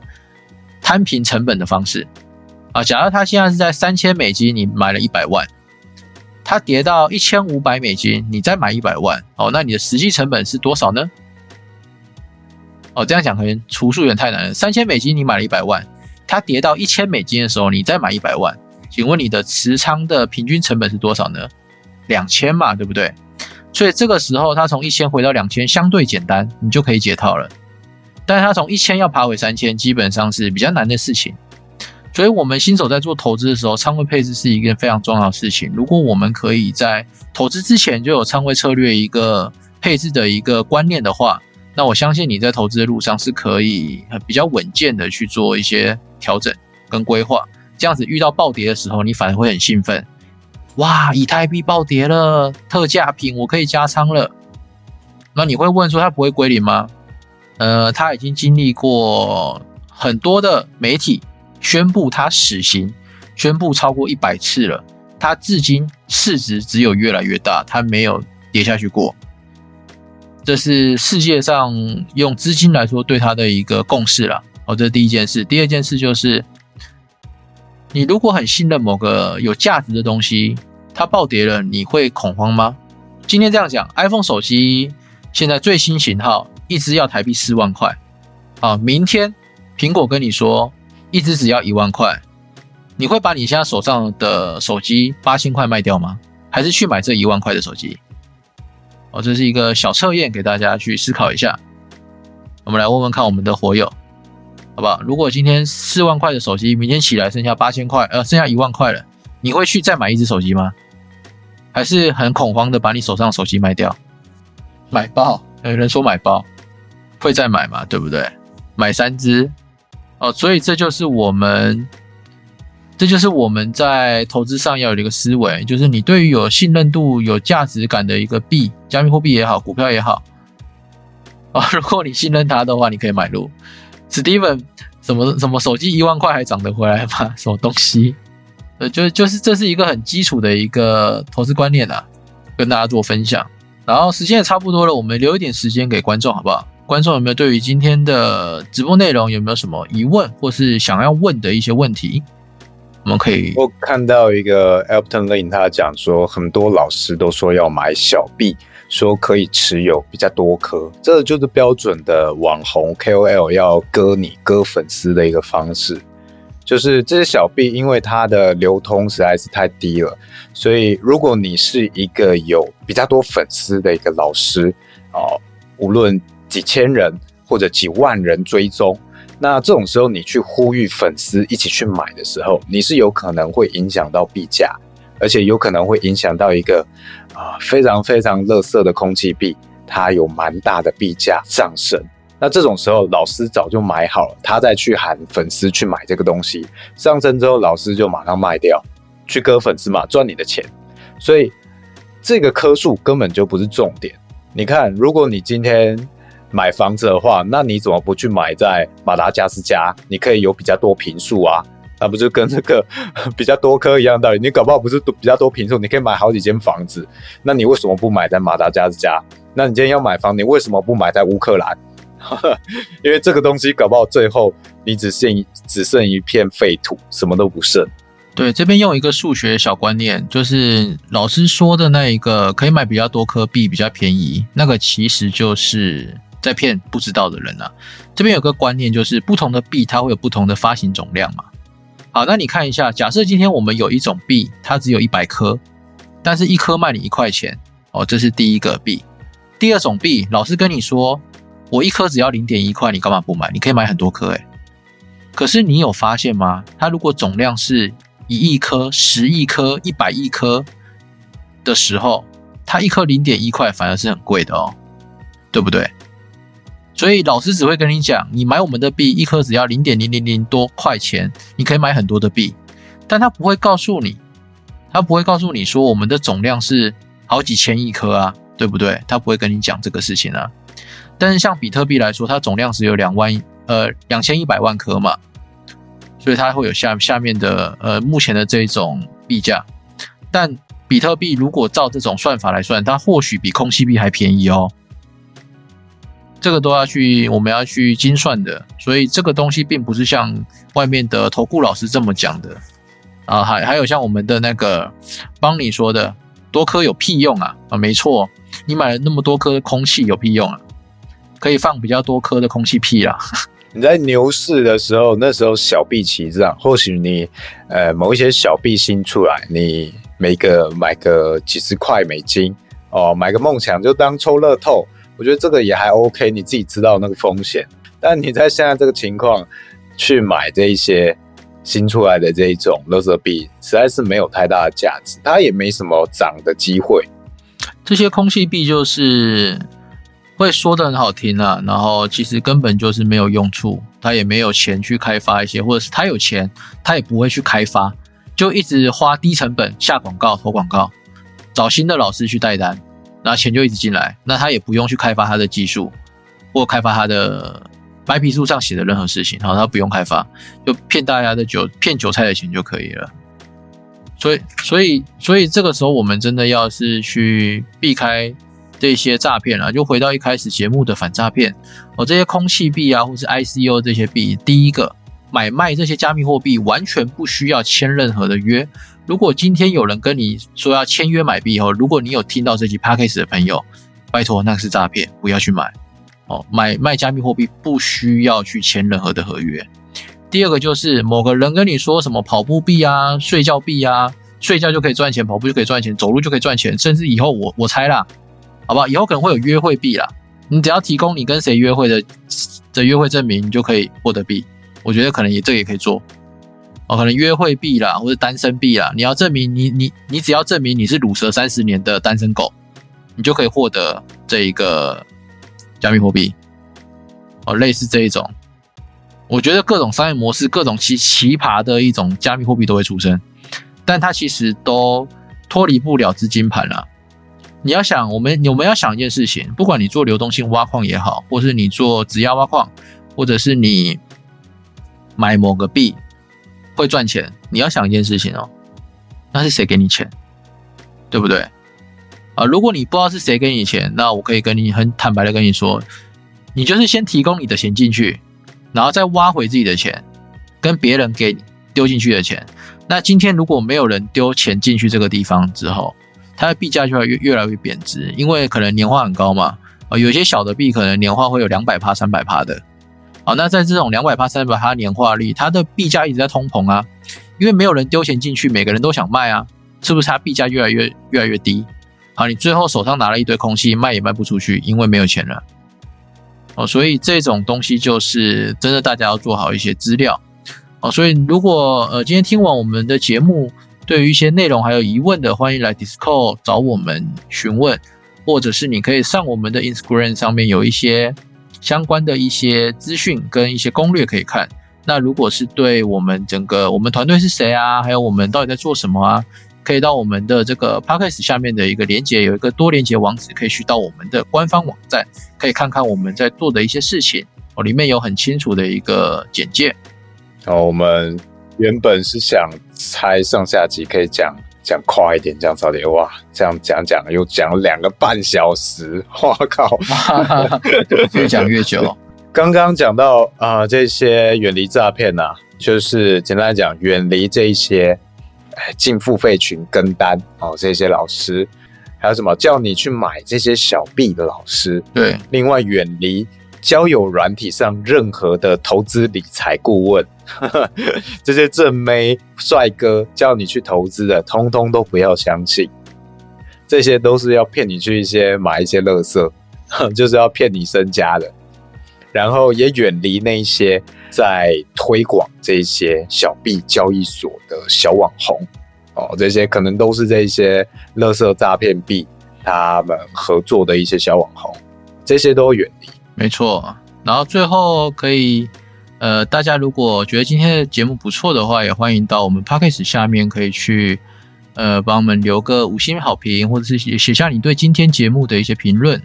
摊平成本的方式啊，假如它现在是在三千美金，你买了一百万，它跌到一千五百美金，你再买一百万，哦，那你的实际成本是多少呢？哦，这样讲可能除数有点太难了。三千美金你买了一百万，它跌到一千美金的时候，你再买一百万，请问你的持仓的平均成本是多少呢？两千嘛，对不对？所以这个时候它从一千回到两千，相对简单，你就可以解套了。但是它从一千要爬回三千，基本上是比较难的事情。所以，我们新手在做投资的时候，仓位配置是一件非常重要的事情。如果我们可以在投资之前就有仓位策略一个配置的一个观念的话，那我相信你在投资的路上是可以比较稳健的去做一些调整跟规划。这样子遇到暴跌的时候，你反而会很兴奋。哇，以太币暴跌了，特价品我可以加仓了。那你会问说，它不会归零吗？呃，他已经经历过很多的媒体宣布他死刑，宣布超过一百次了。他至今市值只有越来越大，他没有跌下去过。这是世界上用资金来说对他的一个共识了。哦，这是第一件事。第二件事就是，你如果很信任某个有价值的东西，它暴跌了，你会恐慌吗？今天这样讲，iPhone 手机现在最新型号。一只要台币四万块，啊，明天苹果跟你说一只只要一万块，你会把你现在手上的手机八千块卖掉吗？还是去买这一万块的手机？哦，这是一个小测验，给大家去思考一下。我们来问问看我们的火友，好不好？如果今天四万块的手机，明天起来剩下八千块，呃，剩下一万块了，你会去再买一只手机吗？还是很恐慌的把你手上手机卖掉？买爆？有人说买包。会再买嘛？对不对？买三只哦，所以这就是我们，这就是我们在投资上要有一个思维，就是你对于有信任度、有价值感的一个币，加密货币也好，股票也好，啊，如果你信任它的话，你可以买入。Steven，什么什么手机一万块还涨得回来吗？什么东西？呃，就就是这是一个很基础的一个投资观念啊，跟大家做分享。然后时间也差不多了，我们留一点时间给观众，好不好？观众有没有对于今天的直播内容有没有什么疑问，或是想要问的一些问题？我们可以。我看到一个 Elton Lin，他讲说，很多老师都说要买小币，说可以持有比较多颗，这就是标准的网红 KOL 要割你、割粉丝的一个方式。就是这些小币，因为它的流通实在是太低了，所以如果你是一个有比较多粉丝的一个老师哦，无论几千人或者几万人追踪，那这种时候你去呼吁粉丝一起去买的时候，你是有可能会影响到币价，而且有可能会影响到一个啊非常非常垃圾的空气币，它有蛮大的币价上升。那这种时候，老师早就买好了，他再去喊粉丝去买这个东西，上升之后，老师就马上卖掉，去割粉丝嘛，赚你的钱。所以这个棵数根本就不是重点。你看，如果你今天买房子的话，那你怎么不去买在马达加斯加？你可以有比较多平数啊，那不就跟这个 比较多颗一样道理？你搞不好不是比较多平数，你可以买好几间房子。那你为什么不买在马达加斯加？那你今天要买房，你为什么不买在乌克兰？因为这个东西搞不好最后你只剩只剩一片废土，什么都不剩。对，这边用一个数学小观念，就是老师说的那一个可以买比较多颗币比较便宜，那个其实就是在骗不知道的人啊。这边有个观念，就是不同的币它会有不同的发行总量嘛。好，那你看一下，假设今天我们有一种币，它只有一百颗，但是一颗卖你一块钱，哦，这是第一个币。第二种币，老师跟你说。我一颗只要零点一块，你干嘛不买？你可以买很多颗诶。可是你有发现吗？它如果总量是一亿颗、十亿颗、一百亿颗的时候，它一颗零点一块反而是很贵的哦，对不对？所以老师只会跟你讲，你买我们的币一颗只要零点零零零多块钱，你可以买很多的币，但他不会告诉你，他不会告诉你说我们的总量是好几千亿颗啊，对不对？他不会跟你讲这个事情啊。但是像比特币来说，它总量只有两万呃两千一百万颗嘛，所以它会有下下面的呃目前的这种币价。但比特币如果照这种算法来算，它或许比空气币还便宜哦。这个都要去我们要去精算的，所以这个东西并不是像外面的投顾老师这么讲的啊。还还有像我们的那个帮你说的多颗有屁用啊啊，没错，你买了那么多颗空气有屁用啊？可以放比较多颗的空气屁啦。你在牛市的时候，那时候小币齐涨，或许你呃某一些小币新出来，你每个买个几十块美金哦，买个梦想就当抽乐透，我觉得这个也还 OK，你自己知道那个风险。但你在现在这个情况去买这一些新出来的这一种乐色币，实在是没有太大的价值，它也没什么涨的机会。这些空气币就是。会说的很好听啊，然后其实根本就是没有用处，他也没有钱去开发一些，或者是他有钱，他也不会去开发，就一直花低成本下广告、投广告，找新的老师去带单，那钱就一直进来，那他也不用去开发他的技术，或开发他的白皮书上写的任何事情，好，他不用开发，就骗大家的韭骗韭菜的钱就可以了。所以，所以，所以这个时候我们真的要是去避开。这些诈骗啊，就回到一开始节目的反诈骗哦，这些空气币啊，或是 ICO 这些币，第一个买卖这些加密货币完全不需要签任何的约。如果今天有人跟你说要签约买币后，如果你有听到这期 p a c k a g e 的朋友，拜托那是诈骗，不要去买哦。买卖加密货币不需要去签任何的合约。第二个就是某个人跟你说什么跑步币啊、睡觉币啊，睡觉就可以赚钱，跑步就可以赚钱，走路就可以赚钱，甚至以后我我猜啦。好不好？以后可能会有约会币啦，你只要提供你跟谁约会的的约会证明，你就可以获得币。我觉得可能也这也可以做哦，可能约会币啦，或者单身币啦，你要证明你你你只要证明你是乳蛇三十年的单身狗，你就可以获得这一个加密货币哦，类似这一种我觉得各种商业模式、各种奇奇葩的一种加密货币都会出生，但它其实都脱离不了资金盘了。你要想，我们我们要想一件事情，不管你做流动性挖矿也好，或是你做质押挖矿，或者是你买某个币会赚钱，你要想一件事情哦，那是谁给你钱，对不对？啊，如果你不知道是谁给你钱，那我可以跟你很坦白的跟你说，你就是先提供你的钱进去，然后再挖回自己的钱，跟别人给丢进去的钱。那今天如果没有人丢钱进去这个地方之后，它的币价就会越越来越贬值，因为可能年化很高嘛。啊，有些小的币可能年化会有两百趴、三百趴的。好，那在这种两百趴、三百趴年化率，它的币价一直在通膨啊，因为没有人丢钱进去，每个人都想卖啊，是不是？它币价越来越越来越低。好，你最后手上拿了一堆空气，卖也卖不出去，因为没有钱了。哦，所以这种东西就是真的，大家要做好一些资料。哦，所以如果呃今天听完我们的节目，对于一些内容还有疑问的，欢迎来 Discord 找我们询问，或者是你可以上我们的 Instagram 上面有一些相关的一些资讯跟一些攻略可以看。那如果是对我们整个我们团队是谁啊，还有我们到底在做什么啊？可以到我们的这个 podcast 下面的一个连接，有一个多连接网址，可以去到我们的官方网站，可以看看我们在做的一些事情哦，里面有很清楚的一个简介。哦，我们原本是想拆上下集可以讲讲快一点，这样早点哇，这样讲讲又讲两个半小时，哇靠，越讲越久。刚刚讲到啊，这些远离诈骗呐，就是简单来讲，远离这一些。进付费群跟单哦，这些老师，还有什么叫你去买这些小币的老师？对，另外远离交友软体上任何的投资理财顾问，这些正妹帅哥叫你去投资的，通通都不要相信，这些都是要骗你去一些买一些乐色，就是要骗你身家的。然后也远离那些在推广这些小币交易所的小网红哦，这些可能都是这些勒色诈骗币他们合作的一些小网红，这些都远离。没错。然后最后可以，呃，大家如果觉得今天的节目不错的话，也欢迎到我们 p a c k a g e 下面可以去，呃，帮我们留个五星好评，或者是写写下你对今天节目的一些评论。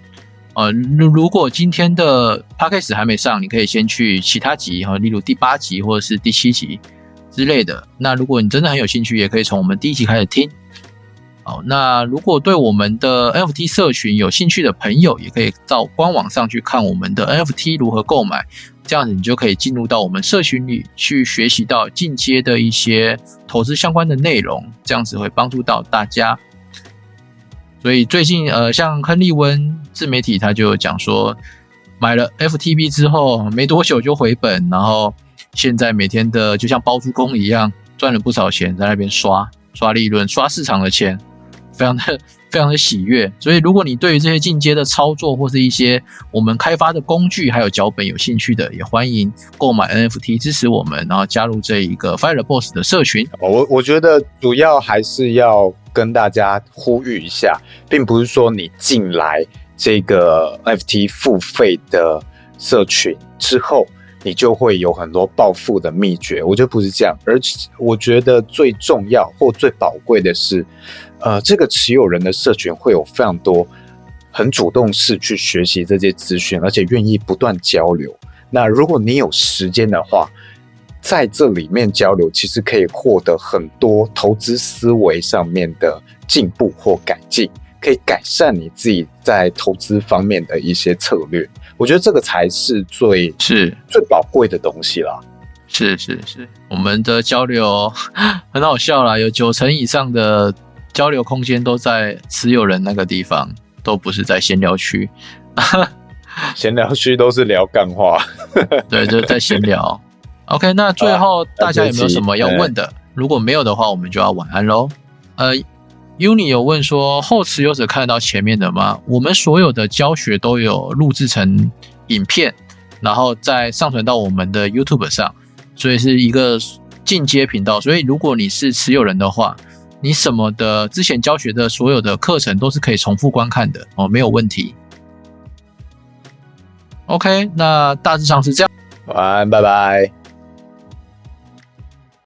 呃，如如果今天的 podcast 还没上，你可以先去其他集哈，例如第八集或者是第七集之类的。那如果你真的很有兴趣，也可以从我们第一集开始听。好，那如果对我们的 NFT 社群有兴趣的朋友，也可以到官网上去看我们的 NFT 如何购买，这样子你就可以进入到我们社群里去学习到进阶的一些投资相关的内容，这样子会帮助到大家。所以最近，呃，像亨利温自媒体，他就讲说，买了 FTB 之后没多久就回本，然后现在每天的就像包租公一样，赚了不少钱，在那边刷刷利润，刷市场的钱，非常的 非常的喜悦。所以，如果你对于这些进阶的操作或是一些我们开发的工具还有脚本有兴趣的，也欢迎购买 NFT 支持我们，然后加入这一个 Fire Boss 的社群。我我觉得主要还是要。跟大家呼吁一下，并不是说你进来这个 NFT 付费的社群之后，你就会有很多暴富的秘诀。我觉得不是这样，而且我觉得最重要或最宝贵的是，呃，这个持有人的社群会有非常多很主动式去学习这些资讯，而且愿意不断交流。那如果你有时间的话，在这里面交流，其实可以获得很多投资思维上面的进步或改进，可以改善你自己在投资方面的一些策略。我觉得这个才是最是最宝贵的东西啦。是是是，我们的交流 很好笑啦，有九成以上的交流空间都在持有人那个地方，都不是在闲聊区。闲聊区都是聊干话，对，就是在闲聊。OK，那最后大家有没有什么要问的？如果没有的话，我们就要晚安喽。呃，Uni 有问说后持有者看得到前面的吗？我们所有的教学都有录制成影片，然后再上传到我们的 YouTube 上，所以是一个进阶频道。所以如果你是持有人的话，你什么的之前教学的所有的课程都是可以重复观看的哦，没有问题。OK，那大致上是这样。晚安，拜拜。